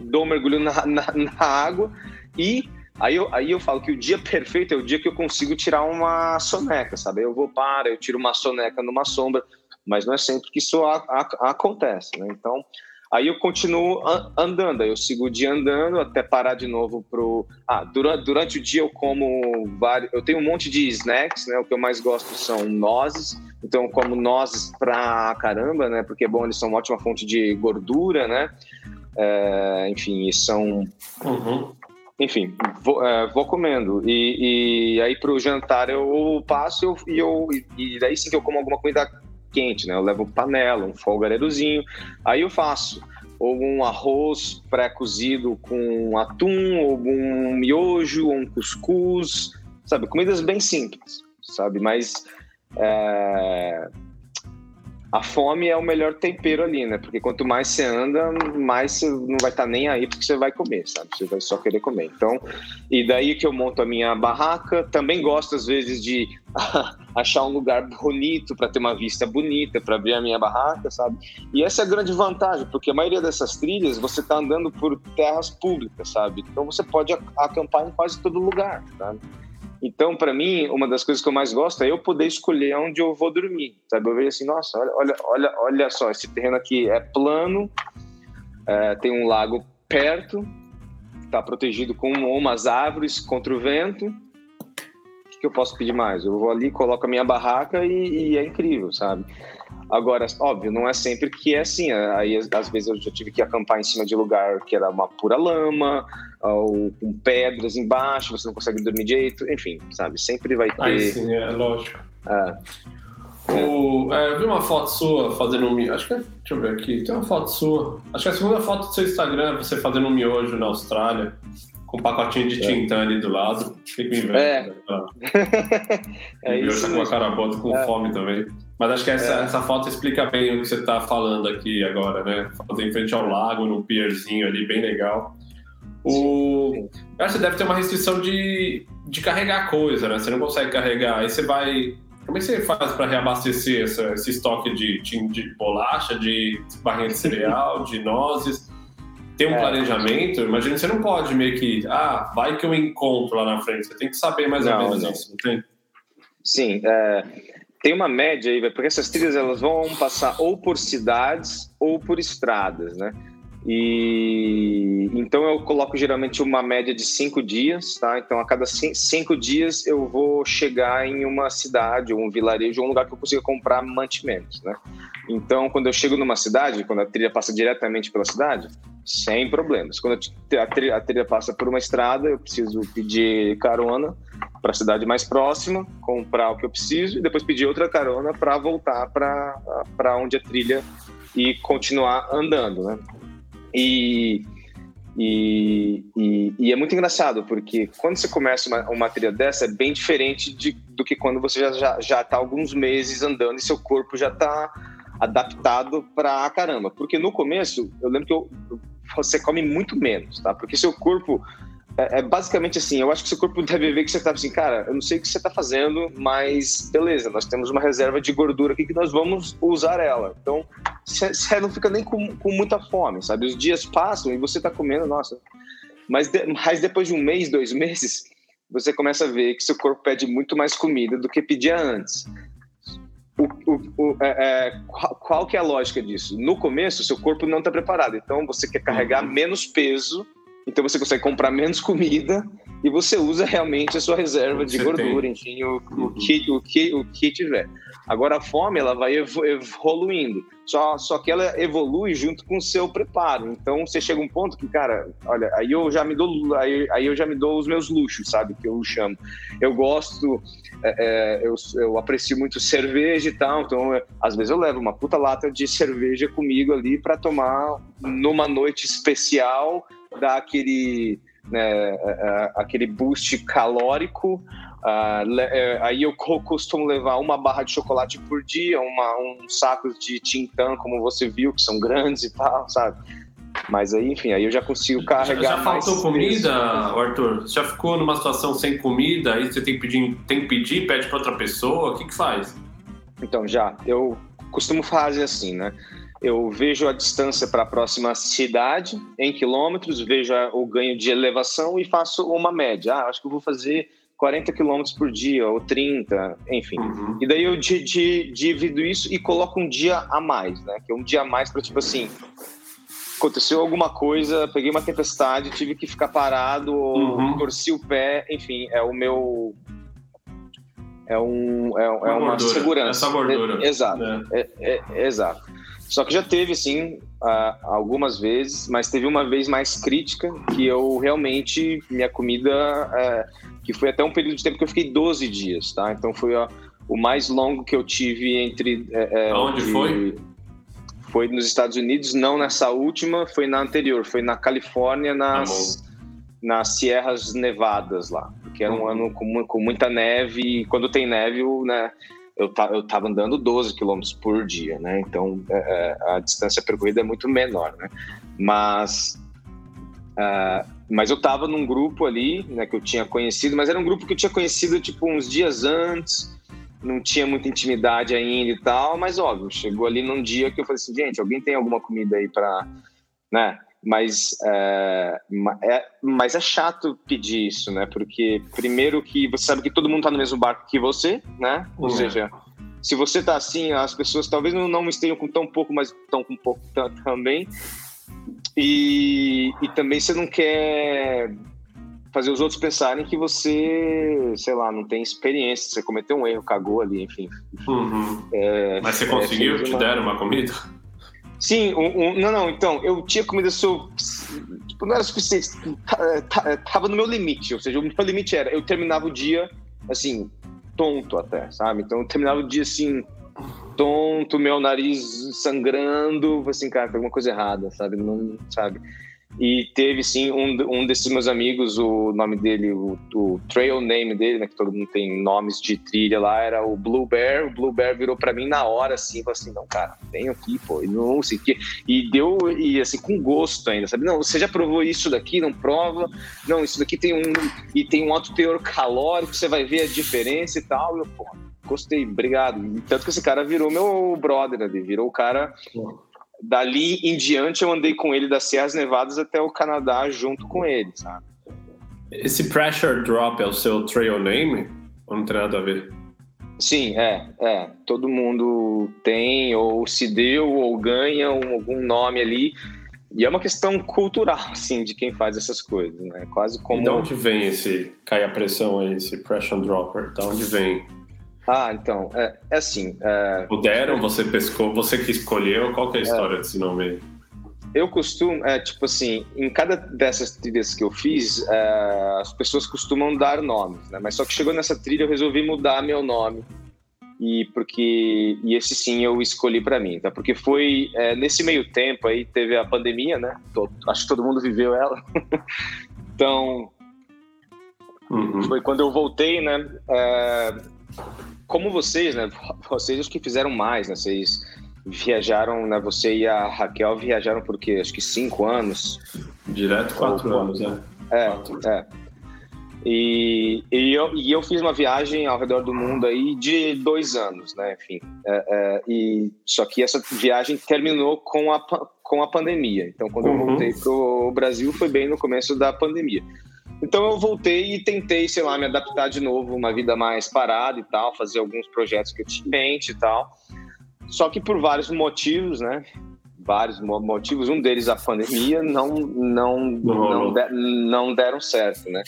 dou um mergulho na, na, na água e Aí eu, aí eu falo que o dia perfeito é o dia que eu consigo tirar uma soneca, sabe? Eu vou para, eu tiro uma soneca numa sombra, mas não é sempre que isso a, a, acontece, né? Então, aí eu continuo andando, eu sigo o dia andando até parar de novo pro... Ah, durante, durante o dia eu como vários... Eu tenho um monte de snacks, né? O que eu mais gosto são nozes, então eu como nozes pra caramba, né? Porque é bom, eles são uma ótima fonte de gordura, né? É, enfim, são... Uhum enfim, vou, é, vou, comendo. E, e aí pro jantar eu passo eu, e eu e daí sim que eu como alguma comida quente, né? Eu levo panela, um folgareirozinho, aí eu faço ou um arroz pré-cozido com atum, ou um miojo, ou um cuscuz, sabe? Comidas bem simples, sabe? Mas é, a fome é o melhor tempero ali, né? Porque quanto mais você anda, mais você não vai estar tá nem aí porque você vai comer, sabe? Você vai só querer comer. Então, e daí que eu monto a minha barraca. Também gosto às vezes de achar um lugar bonito para ter uma vista bonita, para abrir a minha barraca, sabe? E essa é a grande vantagem, porque a maioria dessas trilhas você está andando por terras públicas, sabe? Então você pode acampar em quase todo lugar, sabe? Então, para mim, uma das coisas que eu mais gosto é eu poder escolher onde eu vou dormir, sabe? Eu vejo assim, nossa, olha, olha, olha, olha só, esse terreno aqui é plano, é, tem um lago perto, está protegido com umas árvores contra o vento. O que, que eu posso pedir mais? Eu vou ali, coloco a minha barraca e, e é incrível, sabe? Agora, óbvio, não é sempre que é assim. Aí, às vezes, eu já tive que acampar em cima de lugar que era uma pura lama, ou com pedras embaixo, você não consegue dormir direito, enfim, sabe? Sempre vai ter. Aí sim, é lógico. É. O, é, eu vi uma foto sua fazendo um Acho que é, Deixa eu ver aqui. Tem uma foto sua. Acho que é a segunda foto do seu Instagram você fazendo um miojo na Austrália com um pacotinho de é. tinta ali do lado. Fica inveja. É. Né? é isso. com a cara bota com é. fome também. Mas acho que essa, é. essa foto explica bem o que você está falando aqui agora, né? Foto em frente ao lago, no pierzinho ali, bem legal. O... Acho que deve ter uma restrição de, de carregar coisa, né? Você não consegue carregar. Aí você vai. Como é que você faz para reabastecer essa, esse estoque de, de, de bolacha, de barrinha de cereal, de nozes? Tem um é. planejamento? Imagina, você não pode meio que. Ah, vai que eu encontro lá na frente. Você tem que saber mais não, ou menos não. isso, não tem? Sim. É, tem uma média aí, porque essas trilhas elas vão passar ou por cidades ou por estradas, né? E Então eu coloco geralmente uma média de cinco dias, tá? Então a cada cinco dias eu vou chegar em uma cidade, ou um vilarejo, ou um lugar que eu consiga comprar mantimentos, né? Então quando eu chego numa cidade, quando a trilha passa diretamente pela cidade, sem problemas. Quando a trilha, a trilha passa por uma estrada, eu preciso pedir carona para a cidade mais próxima, comprar o que eu preciso e depois pedir outra carona para voltar para onde a trilha e continuar andando, né? E e, e, e, é muito engraçado, porque quando você começa uma, uma trilha dessa, é bem diferente de, do que quando você já está já, já tá alguns meses andando e seu corpo já está adaptado para caramba. Porque no começo, eu lembro que eu, você come muito menos, tá? Porque seu corpo é, é, basicamente assim, eu acho que seu corpo deve ver que você tá assim, cara, eu não sei o que você tá fazendo, mas beleza, nós temos uma reserva de gordura aqui que nós vamos usar ela. Então, você não fica nem com, com, muita fome, sabe? Os dias passam e você tá comendo, nossa. Mas, de, mas depois de um mês, dois meses, você começa a ver que seu corpo pede muito mais comida do que pedia antes. O, o, o, é, é, qual, que é a lógica disso? No começo, seu corpo não está preparado, então você quer carregar uhum. menos peso então você consegue comprar menos comida e você usa realmente a sua reserva de gordura, tem. enfim, o, o, uhum. que, o, que, o que tiver. Agora a fome ela vai evoluindo, só, só que ela evolui junto com o seu preparo. Então você chega um ponto que, cara, olha, aí eu já me dou, aí, aí eu já me dou os meus luxos, sabe, que eu chamo. Eu gosto, é, é, eu, eu aprecio muito cerveja e tal, então é, às vezes eu levo uma puta lata de cerveja comigo ali para tomar numa noite especial dá aquele, né, é, é, aquele boost calórico. Uh, aí eu costumo levar uma barra de chocolate por dia, uma, um saco de tintã, como você viu, que são grandes e tal, sabe? Mas aí, enfim, aí eu já consigo carregar. Já, já faltou comida, Arthur? Você já ficou numa situação sem comida, aí você tem que pedir, tem que pedir pede para outra pessoa, o que que faz? Então, já, eu costumo fazer assim, né? Eu vejo a distância para a próxima cidade em quilômetros, vejo o ganho de elevação e faço uma média. Ah, acho que eu vou fazer 40 quilômetros por dia ou 30, enfim. Uhum. E daí eu divido isso e coloco um dia a mais, né? Que é um dia a mais para tipo assim, aconteceu alguma coisa, peguei uma tempestade, tive que ficar parado, uhum. torci o pé, enfim, é o meu é um é, é uma, uma segurança. Essa gordura. É, exato. É. É, é exato. Só que já teve, sim, algumas vezes, mas teve uma vez mais crítica que eu realmente, minha comida, é, que foi até um período de tempo que eu fiquei 12 dias, tá? Então foi o mais longo que eu tive entre. É, é Aonde foi? Foi nos Estados Unidos, não nessa última, foi na anterior, foi na Califórnia, nas, nas Sierras Nevadas lá, que era um ano com, com muita neve, e quando tem neve, né, eu, eu tava andando 12 quilômetros por dia, né? Então é, é, a distância percorrida é muito menor, né? Mas, uh, mas eu tava num grupo ali, né, que eu tinha conhecido, mas era um grupo que eu tinha conhecido tipo uns dias antes, não tinha muita intimidade ainda e tal, mas óbvio, chegou ali num dia que eu falei assim, gente, alguém tem alguma comida aí para, né? Mas é, é, mas é chato pedir isso, né? Porque primeiro que você sabe que todo mundo está no mesmo barco que você, né? Ou uhum. seja, se você está assim, as pessoas talvez não, não estejam com tão pouco, mas estão com pouco também. E, e também você não quer fazer os outros pensarem que você, sei lá, não tem experiência, você cometeu um erro, cagou ali, enfim. Uhum. É, mas você conseguiu? É, te deram uma comida? Sim, um, um, não, não, então, eu tinha comida so, tipo, não era suficiente, tava no meu limite, ou seja, o meu limite era, eu terminava o dia, assim, tonto até, sabe? Então eu terminava o dia, assim, tonto, meu nariz sangrando, assim, cara, tem alguma coisa errada, sabe? Não, sabe? E teve sim um, um desses meus amigos, o nome dele, o, o trail name dele, né, que todo mundo tem nomes de trilha lá, era o Blue Bear. O Blue Bear virou para mim na hora assim, falou assim: "Não, cara, vem aqui, pô". E não sei que e deu e assim com gosto ainda, sabe? Não, você já provou isso daqui, não prova? Não, isso daqui tem um e tem um alto teor calórico, você vai ver a diferença e tal. E eu, pô, gostei, obrigado. Tanto que esse cara virou meu brother ali, virou o cara dali em diante eu andei com ele das Serras Nevadas até o Canadá junto com ele, sabe? Esse Pressure Drop é o seu trail name? Ou não tem nada a ver? Sim, é, é. Todo mundo tem, ou se deu, ou ganha algum nome ali. e é uma questão cultural, assim, de quem faz essas coisas, né? Quase como... E de onde vem esse cai a pressão aí, esse pressure dropper? De onde vem? Ah, então, é, é assim... É... Puderam, você pescou, você que escolheu, qual que é a história é... desse nome aí? Eu costumo, é, tipo assim, em cada dessas trilhas que eu fiz, é, as pessoas costumam dar nomes, né? Mas só que chegou nessa trilha eu resolvi mudar meu nome e porque e esse sim eu escolhi para mim, tá? Porque foi é, nesse meio tempo aí teve a pandemia, né? Todo, acho que todo mundo viveu ela. então uhum. foi quando eu voltei, né? É, como vocês, né? Vocês os que fizeram mais, né? Vocês viajaram, né? Você e a Raquel viajaram por quê? Acho que cinco anos. Direto quatro Ou, anos, né? É, quatro. é. E, e, eu, e eu fiz uma viagem ao redor do mundo aí de dois anos, né? Enfim, é, é, e só que essa viagem terminou com a, com a pandemia. Então, quando uhum. eu voltei pro Brasil, foi bem no começo da pandemia. Então, eu voltei e tentei, sei lá, me adaptar de novo, uma vida mais parada e tal, fazer alguns projetos que eu tinha em mente e tal. Só que por vários motivos, né? Vários motivos, um deles a pandemia, não, não, não, não deram certo, né?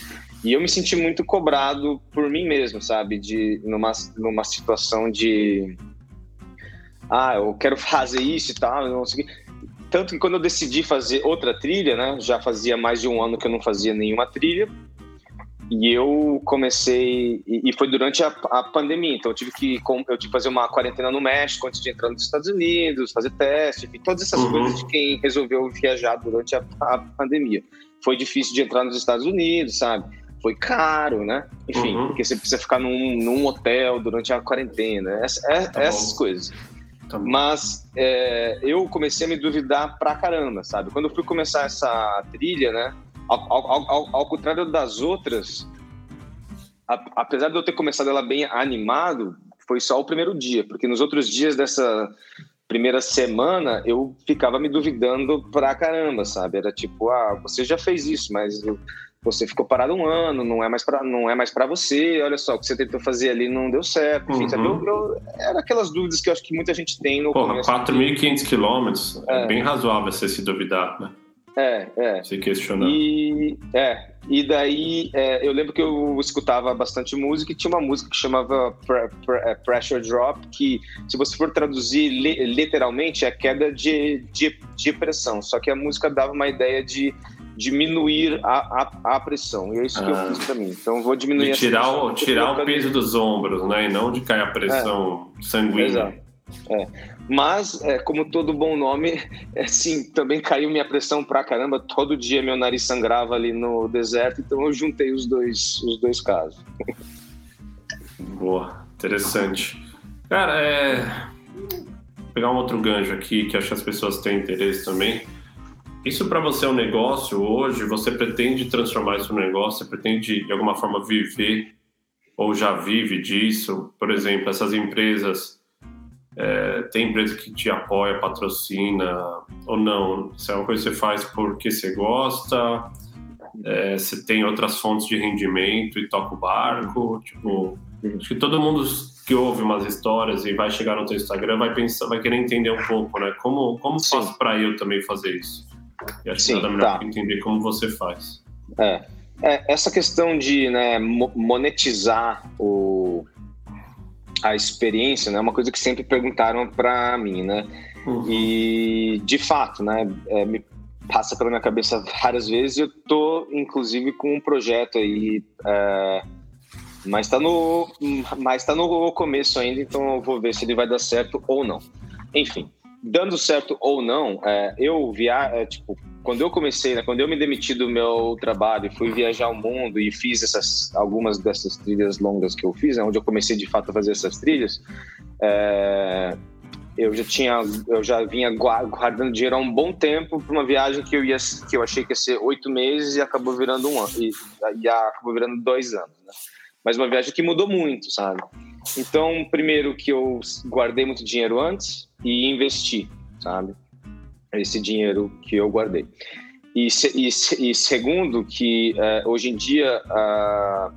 E eu me senti muito cobrado por mim mesmo, sabe? De numa, numa situação de ah, eu quero fazer isso e tal, não sei tanto que quando eu decidi fazer outra trilha, né, já fazia mais de um ano que eu não fazia nenhuma trilha, e eu comecei e foi durante a, a pandemia, então eu tive que eu tive que fazer uma quarentena no México antes de entrar nos Estados Unidos, fazer teste, enfim, todas essas uhum. coisas de quem resolveu viajar durante a, a pandemia. Foi difícil de entrar nos Estados Unidos, sabe? foi caro, né? Enfim, uhum. porque você precisa ficar num, num hotel durante a quarentena, essa, é, tá essas coisas. Mas é, eu comecei a me duvidar pra caramba, sabe? Quando eu fui começar essa trilha, né? Ao, ao, ao, ao contrário das outras, a, apesar de eu ter começado ela bem animado, foi só o primeiro dia, porque nos outros dias dessa primeira semana eu ficava me duvidando pra caramba, sabe? Era tipo, ah, você já fez isso, mas eu, você ficou parado um ano, não é mais para não é mais para você, olha só, o que você tentou fazer ali não deu certo, enfim, uhum. sabe? Eu, eu, era aquelas dúvidas que eu acho que muita gente tem no Porra, 4.500 quilômetros, é. é bem razoável você se duvidar, né? É, é. Se questionar. E, é, e daí é, eu lembro que eu escutava bastante música e tinha uma música que chamava pre, pre, é, Pressure Drop, que se você for traduzir li, literalmente é queda de, de, de pressão, só que a música dava uma ideia de diminuir a, a, a, pressão. E é isso que ah. eu fiz para mim. Então vou diminuir tirar o, tirar o peso dos ombros, né? E não de cair a pressão é. sanguínea. Exato. É. Mas, é, como todo bom nome, é, sim, também caiu minha pressão pra caramba. Todo dia meu nariz sangrava ali no deserto, então eu juntei os dois, os dois casos. Boa, interessante. Cara, é... Vou pegar um outro gancho aqui que acho que as pessoas têm interesse também. Isso para você é um negócio hoje? Você pretende transformar isso num negócio? Você pretende de alguma forma viver ou já vive disso? Por exemplo, essas empresas é, tem empresa que te apoia, patrocina ou não? Se é uma coisa que você faz porque você gosta, é, você tem outras fontes de rendimento e toca o barco, tipo, acho que todo mundo que ouve umas histórias e vai chegar no teu Instagram vai pensar, vai querer entender um pouco, né? Como como faço para eu também fazer isso? E acho Sim, que nada melhor tá. entender como você faz. É. é essa questão de né, monetizar o, a experiência, né, é uma coisa que sempre perguntaram para mim, né? Uhum. E de fato, né, é, me passa pela minha cabeça várias vezes. Eu tô, inclusive, com um projeto aí, é, mas está no, mas tá no começo ainda, então eu vou ver se ele vai dar certo ou não. Enfim, dando certo ou não, é, eu via, é, tipo, quando eu comecei, né, quando eu me demiti do meu trabalho e fui viajar o mundo e fiz essas algumas dessas trilhas longas que eu fiz, né, onde eu comecei de fato a fazer essas trilhas, é, eu já tinha, eu já vinha guardando dinheiro há um bom tempo para uma viagem que eu ia, que eu achei que ia ser oito meses e acabou virando um ano e, e acabou virando dois anos, né? Mas uma viagem que mudou muito, sabe? Então, primeiro que eu guardei muito dinheiro antes e investi, sabe? Esse dinheiro que eu guardei. E, e, e segundo que uh, hoje em dia uh,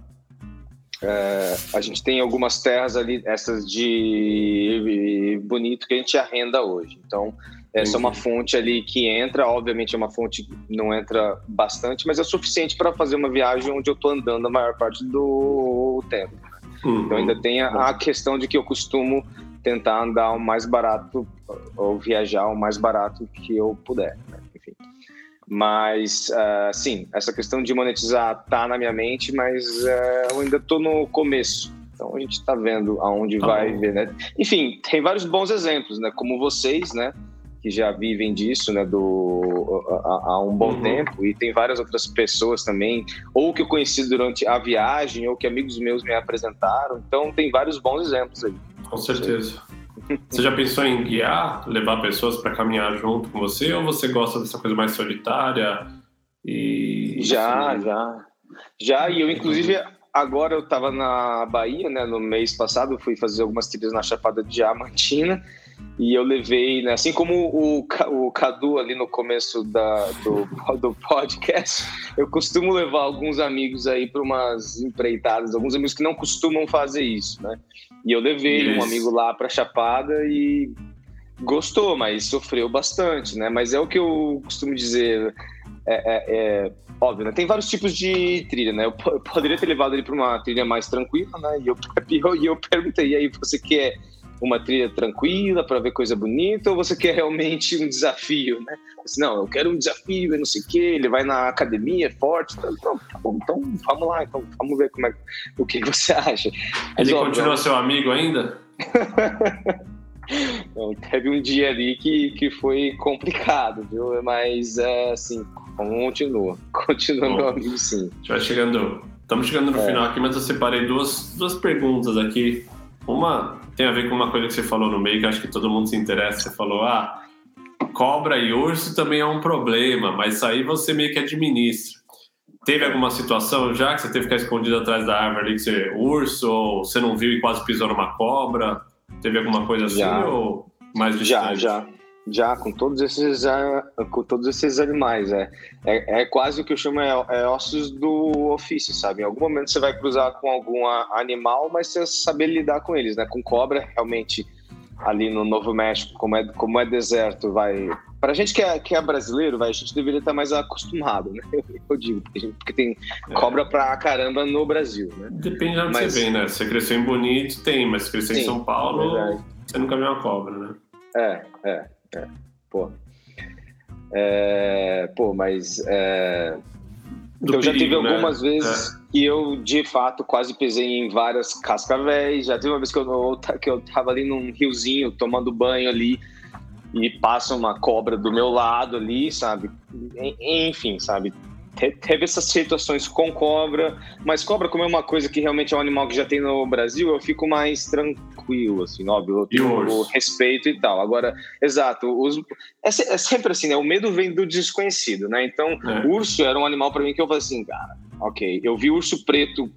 é, a gente tem algumas terras ali, essas de bonito, que a gente arrenda hoje. Então, essa é uma fonte ali que entra, obviamente é uma fonte que não entra bastante, mas é suficiente para fazer uma viagem onde eu estou andando a maior parte do tempo. Uhum. Então ainda tem a, a, questão de que eu costumo tentar andar o mais barato ou viajar o mais barato que eu puder. Né? Enfim. Mas, uh, sim, essa questão de monetizar tá na minha mente, mas uh, eu ainda estou no começo. Então a gente está vendo aonde tá vai ver, né? Enfim, tem vários bons exemplos, né? Como vocês, né? Que já vivem disso, né, do, há, um bom uhum. tempo, e tem várias outras pessoas também, ou que eu conheci durante a viagem, ou que amigos meus me apresentaram. Então, tem vários bons exemplos aí. Com certeza. Você já pensou em guiar, levar pessoas para caminhar junto com você, ou você gosta dessa coisa mais solitária? E já, assim... já, já. E eu inclusive agora eu estava na Bahia, né? No mês passado fui fazer algumas trilhas na Chapada Diamantina e eu levei, né, assim como o, o Cadu ali no começo da, do, do podcast, eu costumo levar alguns amigos aí para umas empreitadas, alguns amigos que não costumam fazer isso, né? E eu levei yes. um amigo lá para Chapada e gostou, mas sofreu bastante, né? Mas é o que eu costumo dizer, é, é, é óbvio, né? Tem vários tipos de trilha, né? Eu, poderia ter levado ele para uma trilha mais tranquila, né? E eu, eu, eu perguntei, e aí você quer uma trilha tranquila para ver coisa bonita ou você quer realmente um desafio, né? Você, não, eu quero um desafio, e não sei o quê, ele vai na academia, é forte, então, então, tá bom, então vamos lá, então vamos ver como é, o que você acha. Mas, ele ó, continua seu amigo ainda? não, teve um dia ali que, que foi complicado, viu? Mas, é, assim, continua, continua bom, meu amigo, sim. Vai chegando, estamos chegando no é. final aqui, mas eu separei duas, duas perguntas aqui uma tem a ver com uma coisa que você falou no meio que acho que todo mundo se interessa. Você falou, ah, cobra e urso também é um problema, mas isso aí você meio que administra. Teve alguma situação já que você teve que ficar escondido atrás da árvore ali, que você urso, ou você não viu e quase pisou numa cobra? Teve alguma coisa assim já, ou mais distante? Já, já já com todos esses com todos esses animais é, é, é quase o que eu chamo é, é, ossos do ofício sabe? Em algum momento você vai cruzar com algum animal mas você saber lidar com eles né? Com cobra realmente ali no Novo México como é como é deserto vai. Para a gente que é, que é brasileiro vai a gente deveria estar mais acostumado né? Eu digo porque, tem é. cobra pra caramba no Brasil né? Depende de onde mas, você vem né? Você cresceu em Bonito tem mas cresceu sim, em São Paulo verdade. você nunca viu uma cobra né? É é é, pô. É, pô, mas. É, eu já tive né? algumas né? vezes é. que eu, de fato, quase pisei em várias cascavéis. Já teve uma vez que eu, que eu tava ali num riozinho tomando banho ali e passa uma cobra do meu lado ali, sabe? Enfim, sabe? Teve essas situações com cobra, mas cobra, como é uma coisa que realmente é um animal que já tem no Brasil, eu fico mais tranquilo, assim, óbvio, eu tenho respeito e tal. Agora, exato, os, é, é, sempre assim, né? O medo vem do desconhecido, né? Então, é. urso era um animal para mim que eu falei assim, cara, ok, eu vi urso preto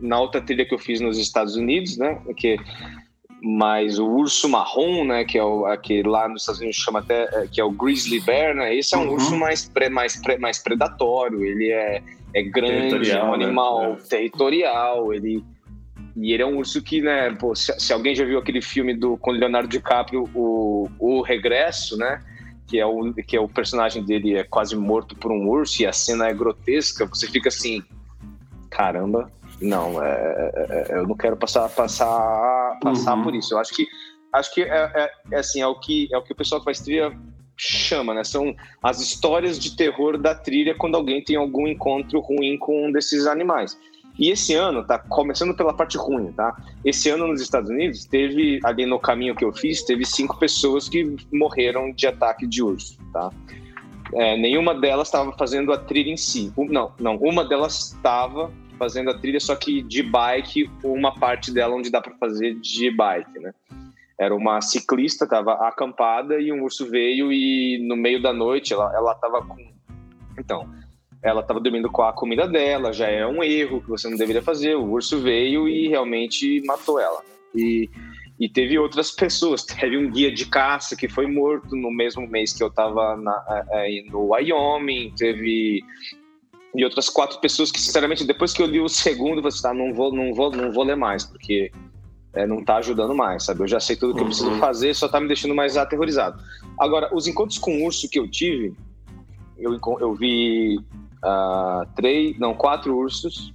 na outra trilha que eu fiz nos Estados Unidos, né? Que mas o urso marrom, né, que é o que lá nos Estados Unidos chama até é, que é o grizzly bear, né? Esse é um uhum. urso mais pre, mais pre, mais predatório, ele é é grande, é um né? animal né? territorial, ele e ele é um urso que, né, pô, se, se, alguém já viu aquele filme do com Leonardo DiCaprio, o, o Regresso, né? Que é, o, que é o personagem dele é quase morto por um urso e a cena é grotesca, você fica assim, caramba, não, é, é, é, eu não quero passar, passar, passar uhum. por isso. Eu acho que, acho que é, é, é, assim, é o que, é o que o pessoal que faz trilha chama, né? São as histórias de terror da trilha quando alguém tem algum encontro ruim com um desses animais. E esse ano, tá começando pela parte ruim, tá? Esse ano nos Estados Unidos teve ali no caminho que eu fiz, teve cinco pessoas que morreram de ataque de urso, tá? É, nenhuma delas estava fazendo a trilha em si. Não, não, uma delas estava fazendo a trilha, só que de bike, uma parte dela onde dá para fazer de bike, né? Era uma ciclista, tava acampada e um urso veio e no meio da noite ela, ela tava com. Então, ela tava dormindo com a comida dela, já é um erro que você não deveria fazer. O urso veio e realmente matou ela. E, e teve outras pessoas. Teve um guia de caça que foi morto no mesmo mês que eu tava na, é, no Wyoming. Teve e outras quatro pessoas que, sinceramente, depois que eu li o segundo, eu falei assim, tá, não vou, não vou, não vou ler mais, porque é, não tá ajudando mais, sabe? Eu já sei tudo que eu preciso uhum. fazer, só tá me deixando mais aterrorizado. Agora, os encontros com urso que eu tive, eu, eu vi uh, três, não, quatro ursos,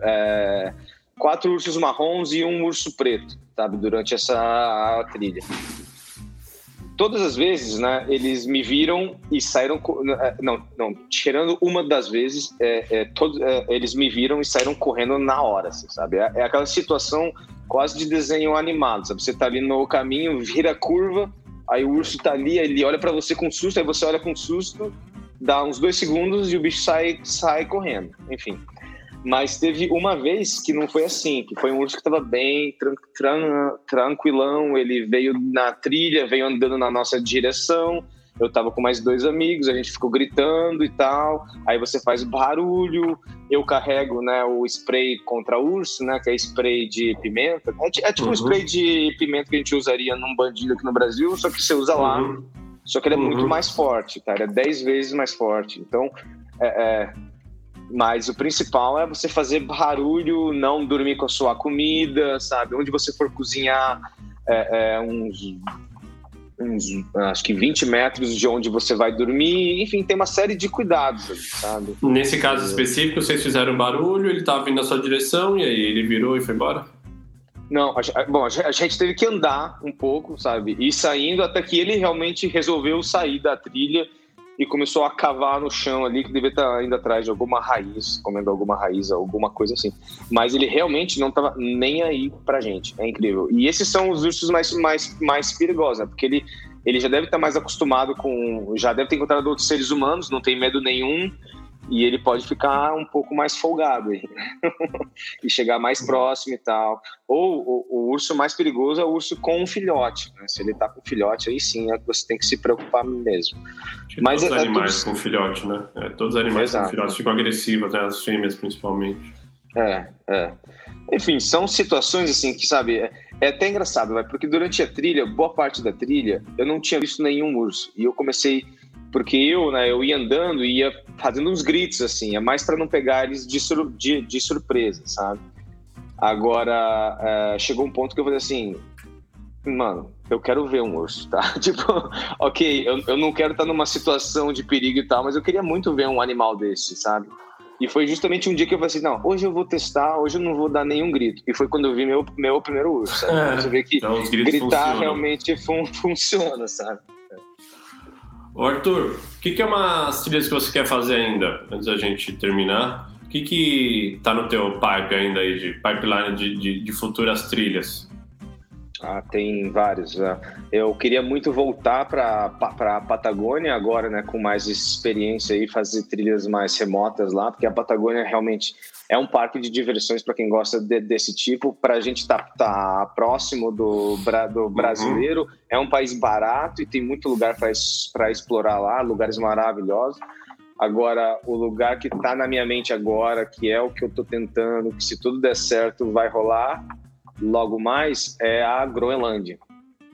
é, quatro ursos marrons e um urso preto, sabe? Durante essa trilha todas as vezes, né, eles me viram e saíram. É, não, não, tirando uma das vezes, é, é, todos, é, eles me viram e saíram correndo na hora, assim, sabe? É, é, aquela situação quase de desenho animado, sabe? Você tá ali no caminho, vira curva, aí o urso tá ali, ele olha para você com susto, aí você olha com susto, dá uns dois segundos e o bicho sai, sai correndo. Enfim. Mas teve uma vez que não foi assim, que foi um urso que estava bem tran tran tranquilão, ele veio na trilha, veio andando na nossa direção, eu estava com mais dois amigos, a gente ficou gritando e tal, aí você faz barulho, eu carrego né, o spray contra urso, né, que é spray de pimenta, é, é tipo uhum. um spray de pimenta que a gente usaria num bandido aqui no Brasil, só que você usa lá, uhum. só que ele é uhum. muito mais forte, tá? ele é 10 vezes mais forte, então é, é mas o principal é você fazer barulho, não dormir com a sua comida, sabe? Onde você for cozinhar, é, é, uns, uns, acho que 20 metros de onde você vai dormir. Enfim, tem uma série de cuidados, sabe? Nesse caso específico, vocês fizeram barulho, ele estava vindo na sua direção e aí ele virou e foi embora? Não, a, bom, a gente teve que andar um pouco, sabe? E saindo até que ele realmente resolveu sair da trilha e começou a cavar no chão ali, que devia estar ainda atrás de alguma raiz, comendo alguma raiz, alguma coisa assim. Mas ele realmente não estava nem aí pra gente. É incrível. E esses são os ursos mais, mais, mais perigosos, né? Porque ele, ele já deve estar mais acostumado com. Já deve ter encontrado outros seres humanos, não tem medo nenhum e ele pode ficar um pouco mais folgado aí, e chegar mais próximo e tal. Ou o, o, urso mais perigoso é o urso com um filhote. Né? Se ele tá com filhote, aí sim é que você tem que se preocupar mesmo. Mas todos os é, é animais tudo... com filhote, né? É, todos os animais Exato. com filhote ficam agressivos, né? as fêmeas principalmente. É, é. Enfim, são situações assim que, sabe, é, é até engraçado, vai, porque durante a trilha, boa parte da trilha, eu não tinha visto nenhum urso. E eu comecei porque eu, né, eu ia andando e ia fazendo uns gritos, assim, é mais para não pegar eles de, sur de, de surpresa, sabe? Agora, é, chegou um ponto que eu falei assim, mano, eu quero ver um urso, tá? tipo, ok, eu, eu não quero estar numa situação de perigo e tal, mas eu queria muito ver um animal desse, sabe? E foi justamente um dia que eu falei assim, não, hoje eu vou testar, hoje eu não vou dar nenhum grito. E foi quando eu vi meu, meu primeiro urso, sabe? É, Você vê que então, gritar funcionam. realmente fun funciona, sabe? Ô Arthur, o que, que é umas trilhas que você quer fazer ainda, antes da gente terminar? O que, que tá no teu pipe ainda aí, de pipeline de, de, de futuras trilhas? Ah, tem vários. Né? Eu queria muito voltar para a Patagônia agora, né, com mais experiência e fazer trilhas mais remotas lá, porque a Patagônia realmente é um parque de diversões para quem gosta de, desse tipo. Para a gente estar tá, tá próximo do, do uhum. brasileiro, uhum. é um país barato e tem muito lugar para explorar lá, lugares maravilhosos. Agora, o lugar que está na minha mente agora, que é o que eu estou tentando, que se tudo der certo vai rolar logo mais, é a Groenlândia.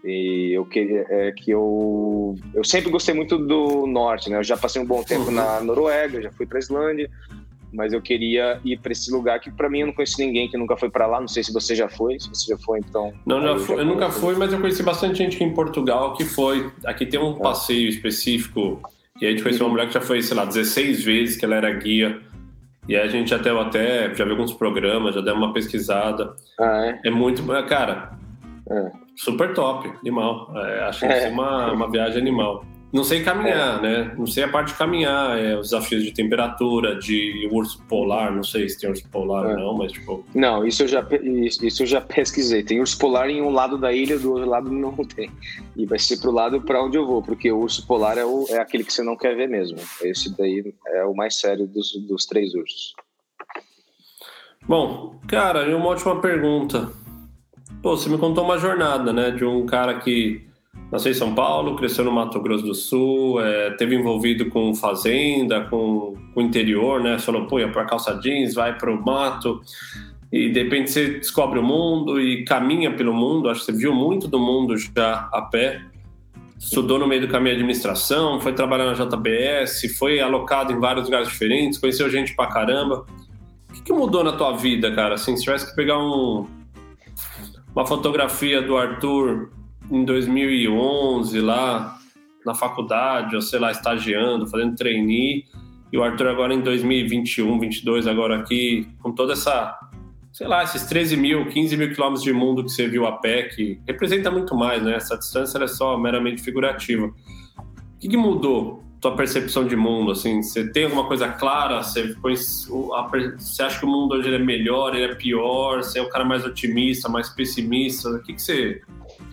E eu queria é que eu eu sempre gostei muito do norte, né? Eu já passei um bom tempo uhum. na Noruega, já fui para Islândia, mas eu queria ir para esse lugar que para mim eu não conheço ninguém que nunca foi para lá. Não sei se você já foi, se você já foi, então. Não, já eu, fui, já eu nunca fui, mas eu conheci bastante gente aqui em Portugal que foi. Aqui tem um é. passeio específico e a gente conheceu uma mulher que já foi, sei lá, 16 vezes que ela era guia. E a gente até, até já viu alguns programas, já deu uma pesquisada. Ah, é? é muito. Cara, é. super top, animal. É, acho que é. uma, uma viagem animal. Não sei caminhar, né? Não sei a parte de caminhar, é, os desafios de temperatura, de urso polar, não sei se tem urso polar é. ou não, mas tipo. Não, isso eu, já, isso eu já pesquisei. Tem urso polar em um lado da ilha, do outro lado não tem. E vai ser pro lado para onde eu vou, porque o urso polar é, o, é aquele que você não quer ver mesmo. Esse daí é o mais sério dos, dos três ursos. Bom, cara, e uma última pergunta. Pô, você me contou uma jornada, né? De um cara que Nasceu em São Paulo, cresceu no Mato Grosso do Sul, é, teve envolvido com fazenda, com, o interior, né? Falou, ia para calça jeans, vai para o mato, e de repente você descobre o mundo e caminha pelo mundo. Acho que você viu muito do mundo já a pé. estudou no meio do caminho administração, foi trabalhar na JBS, foi alocado em vários lugares diferentes, conheceu gente pra caramba. O que, que mudou na tua vida, cara? Assim, se tivesse que pegar um, uma fotografia do Arthur em 2011 lá na faculdade, ou sei lá, estagiando, fazendo trainee, e o Arthur agora em 2021, 22 agora aqui, com toda essa, sei lá, esses 13 mil, 15 mil quilômetros de mundo que você viu a pé, que representa muito mais, né? Essa distância é só meramente figurativa. O que, que mudou tua percepção de mundo, assim? Você tem alguma coisa clara? Você, você acha que o mundo hoje é melhor, ele é pior? Você é o cara mais otimista, mais pessimista? O que, que você...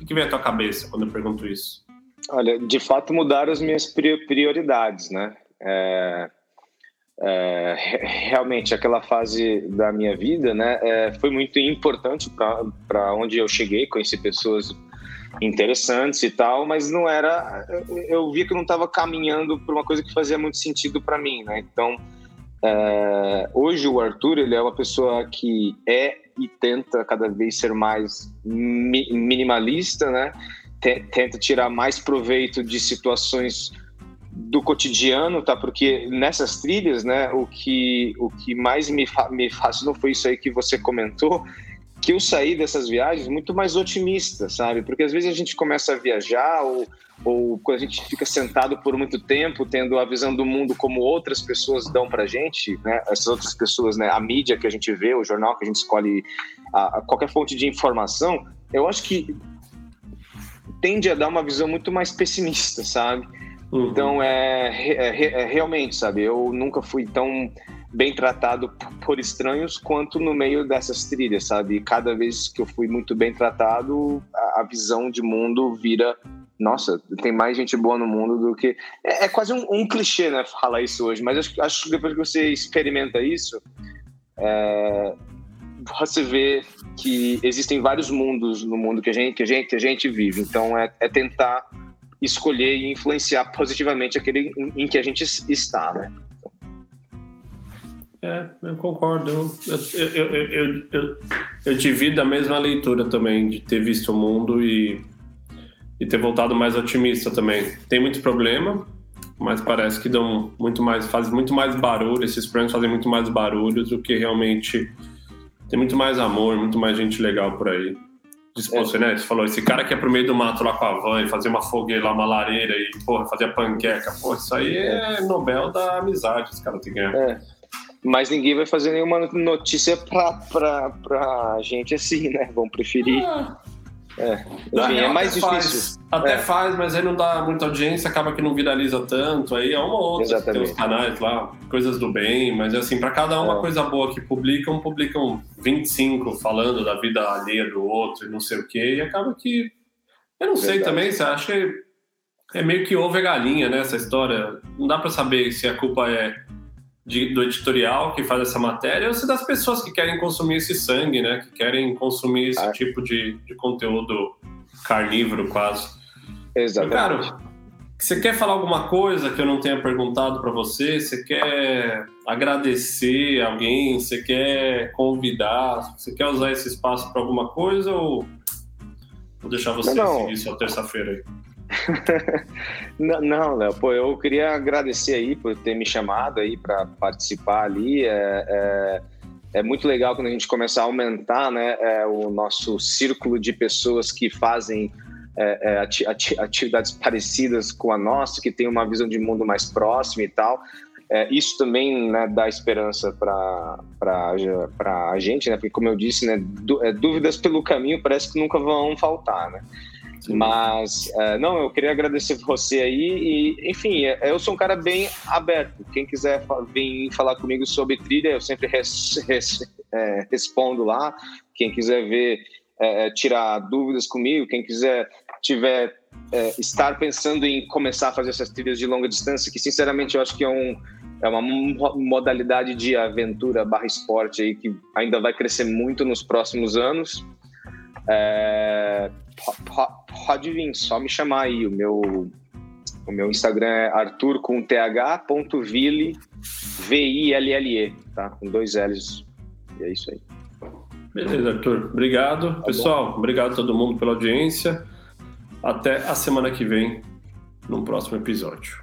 O que, vem à tua cabeça quando eu pergunto isso? Olha, de fato mudaram as minhas prioridades, né? É, é, realmente aquela fase da minha vida, né, é, foi muito importante para onde eu cheguei, conheci pessoas interessantes e tal, mas não era, eu vi que não estava caminhando para uma coisa que fazia muito sentido para mim, né? Então, é, hoje o Arthur ele é uma pessoa que é e tenta cada vez ser mais mi minimalista, né? tenta tirar mais proveito de situações do cotidiano, tá? Porque nessas trilhas, né, o que, o que mais me, fa me fascinou foi isso aí que você comentou, que eu saí dessas viagens muito mais otimista, sabe? Porque às vezes a gente começa a viajar ou, ou quando a gente fica sentado por muito tempo, tendo a visão do mundo como outras pessoas dão pra gente, né? Essas outras pessoas, né? A mídia que a gente vê, o jornal que a gente escolhe, a, a qualquer fonte de informação, eu acho que tende a dar uma visão muito mais pessimista, sabe? Uhum. Então, é, é, é, realmente, sabe? Eu nunca fui tão bem tratado por estranhos quanto no meio dessas trilhas, sabe? Cada vez que eu fui muito bem tratado, a visão de mundo vira nossa, tem mais gente boa no mundo do que. É, é quase um, um, clichê, né? Falar isso hoje, mas acho, acho que depois que você experimenta isso, é, você vê que existem vários mundos no mundo que a gente, que a gente, que a gente vive. Então, é, é tentar escolher e influenciar positivamente aquele em, em que a gente está, né? É, eu concordo. Eu, eu, eu, eu, divido a mesma leitura também, de ter visto o mundo e, e ter voltado mais otimista também. Tem muito problema, mas parece que dão muito mais, fazem muito mais barulho, esses problemas fazem muito mais barulho do que realmente tem muito mais amor, muito mais gente legal por aí. Disposto, é. né? Você falou, esse cara que é pro meio do mato lá com a van e fazer uma fogueira lá, uma lareira e, porra, fazer panqueca. Pô, isso aí é Nobel da amizade, esse cara tem que ganhar. É. Mas ninguém vai fazer nenhuma notícia pra, pra, pra gente assim, né? Vão preferir. Ah é, Enfim, é mais difícil. Faz, até é. faz, mas aí não dá muita audiência, acaba que não viraliza tanto. Aí é uma ou outra. Exatamente. Tem os canais lá, coisas do bem, mas assim, para cada uma é. coisa boa que publicam, publicam 25 falando da vida alheia do outro e não sei o quê, e acaba que. Eu não Verdade. sei também, você acha que é meio que ovo e galinha, né? Essa história. Não dá para saber se a culpa é de, do editorial que faz essa matéria ou se das pessoas que querem consumir esse sangue, né? Que querem consumir esse ah. tipo de, de conteúdo carnívoro quase. Exatamente. Cara, você quer falar alguma coisa que eu não tenha perguntado para você? Você quer agradecer alguém? Você quer convidar? Você quer usar esse espaço para alguma coisa ou vou deixar você não, seguir sua terça-feira aí? não, Léo, pô, eu queria agradecer aí por ter me chamado aí para participar ali. É, é, é, muito legal quando a gente começa a aumentar né, é, o nosso círculo de pessoas que fazem é, é, ati atividades parecidas com a nossa, que tem uma visão de mundo mais próxima e tal. É, isso também né, dá esperança para a gente, né? Porque, como eu disse, né, dúvidas pelo caminho parece que nunca vão faltar, né? Mas, uh, não, eu queria agradecer você aí e, enfim, é, eu sou um cara bem aberto. Quem quiser vir falar comigo sobre trilha, eu sempre res, res, é, respondo lá. Quem quiser ver, é, é tirar dúvidas comigo, quem quiser tiver é, estar pensando em começar a fazer essas trilhas de longa distância, que sinceramente eu acho que é, um, é uma modalidade de aventura barra esporte aí que ainda vai crescer muito nos próximos anos. É, pode vir, só me chamar aí. O meu, o meu Instagram é arthur com th.ville, V-I-L-L-E, tá? Com dois L's. E é isso aí. Beleza, Arthur. Obrigado. Tá Pessoal, bom. obrigado a todo mundo pela audiência. Até a semana que vem. num próximo episódio.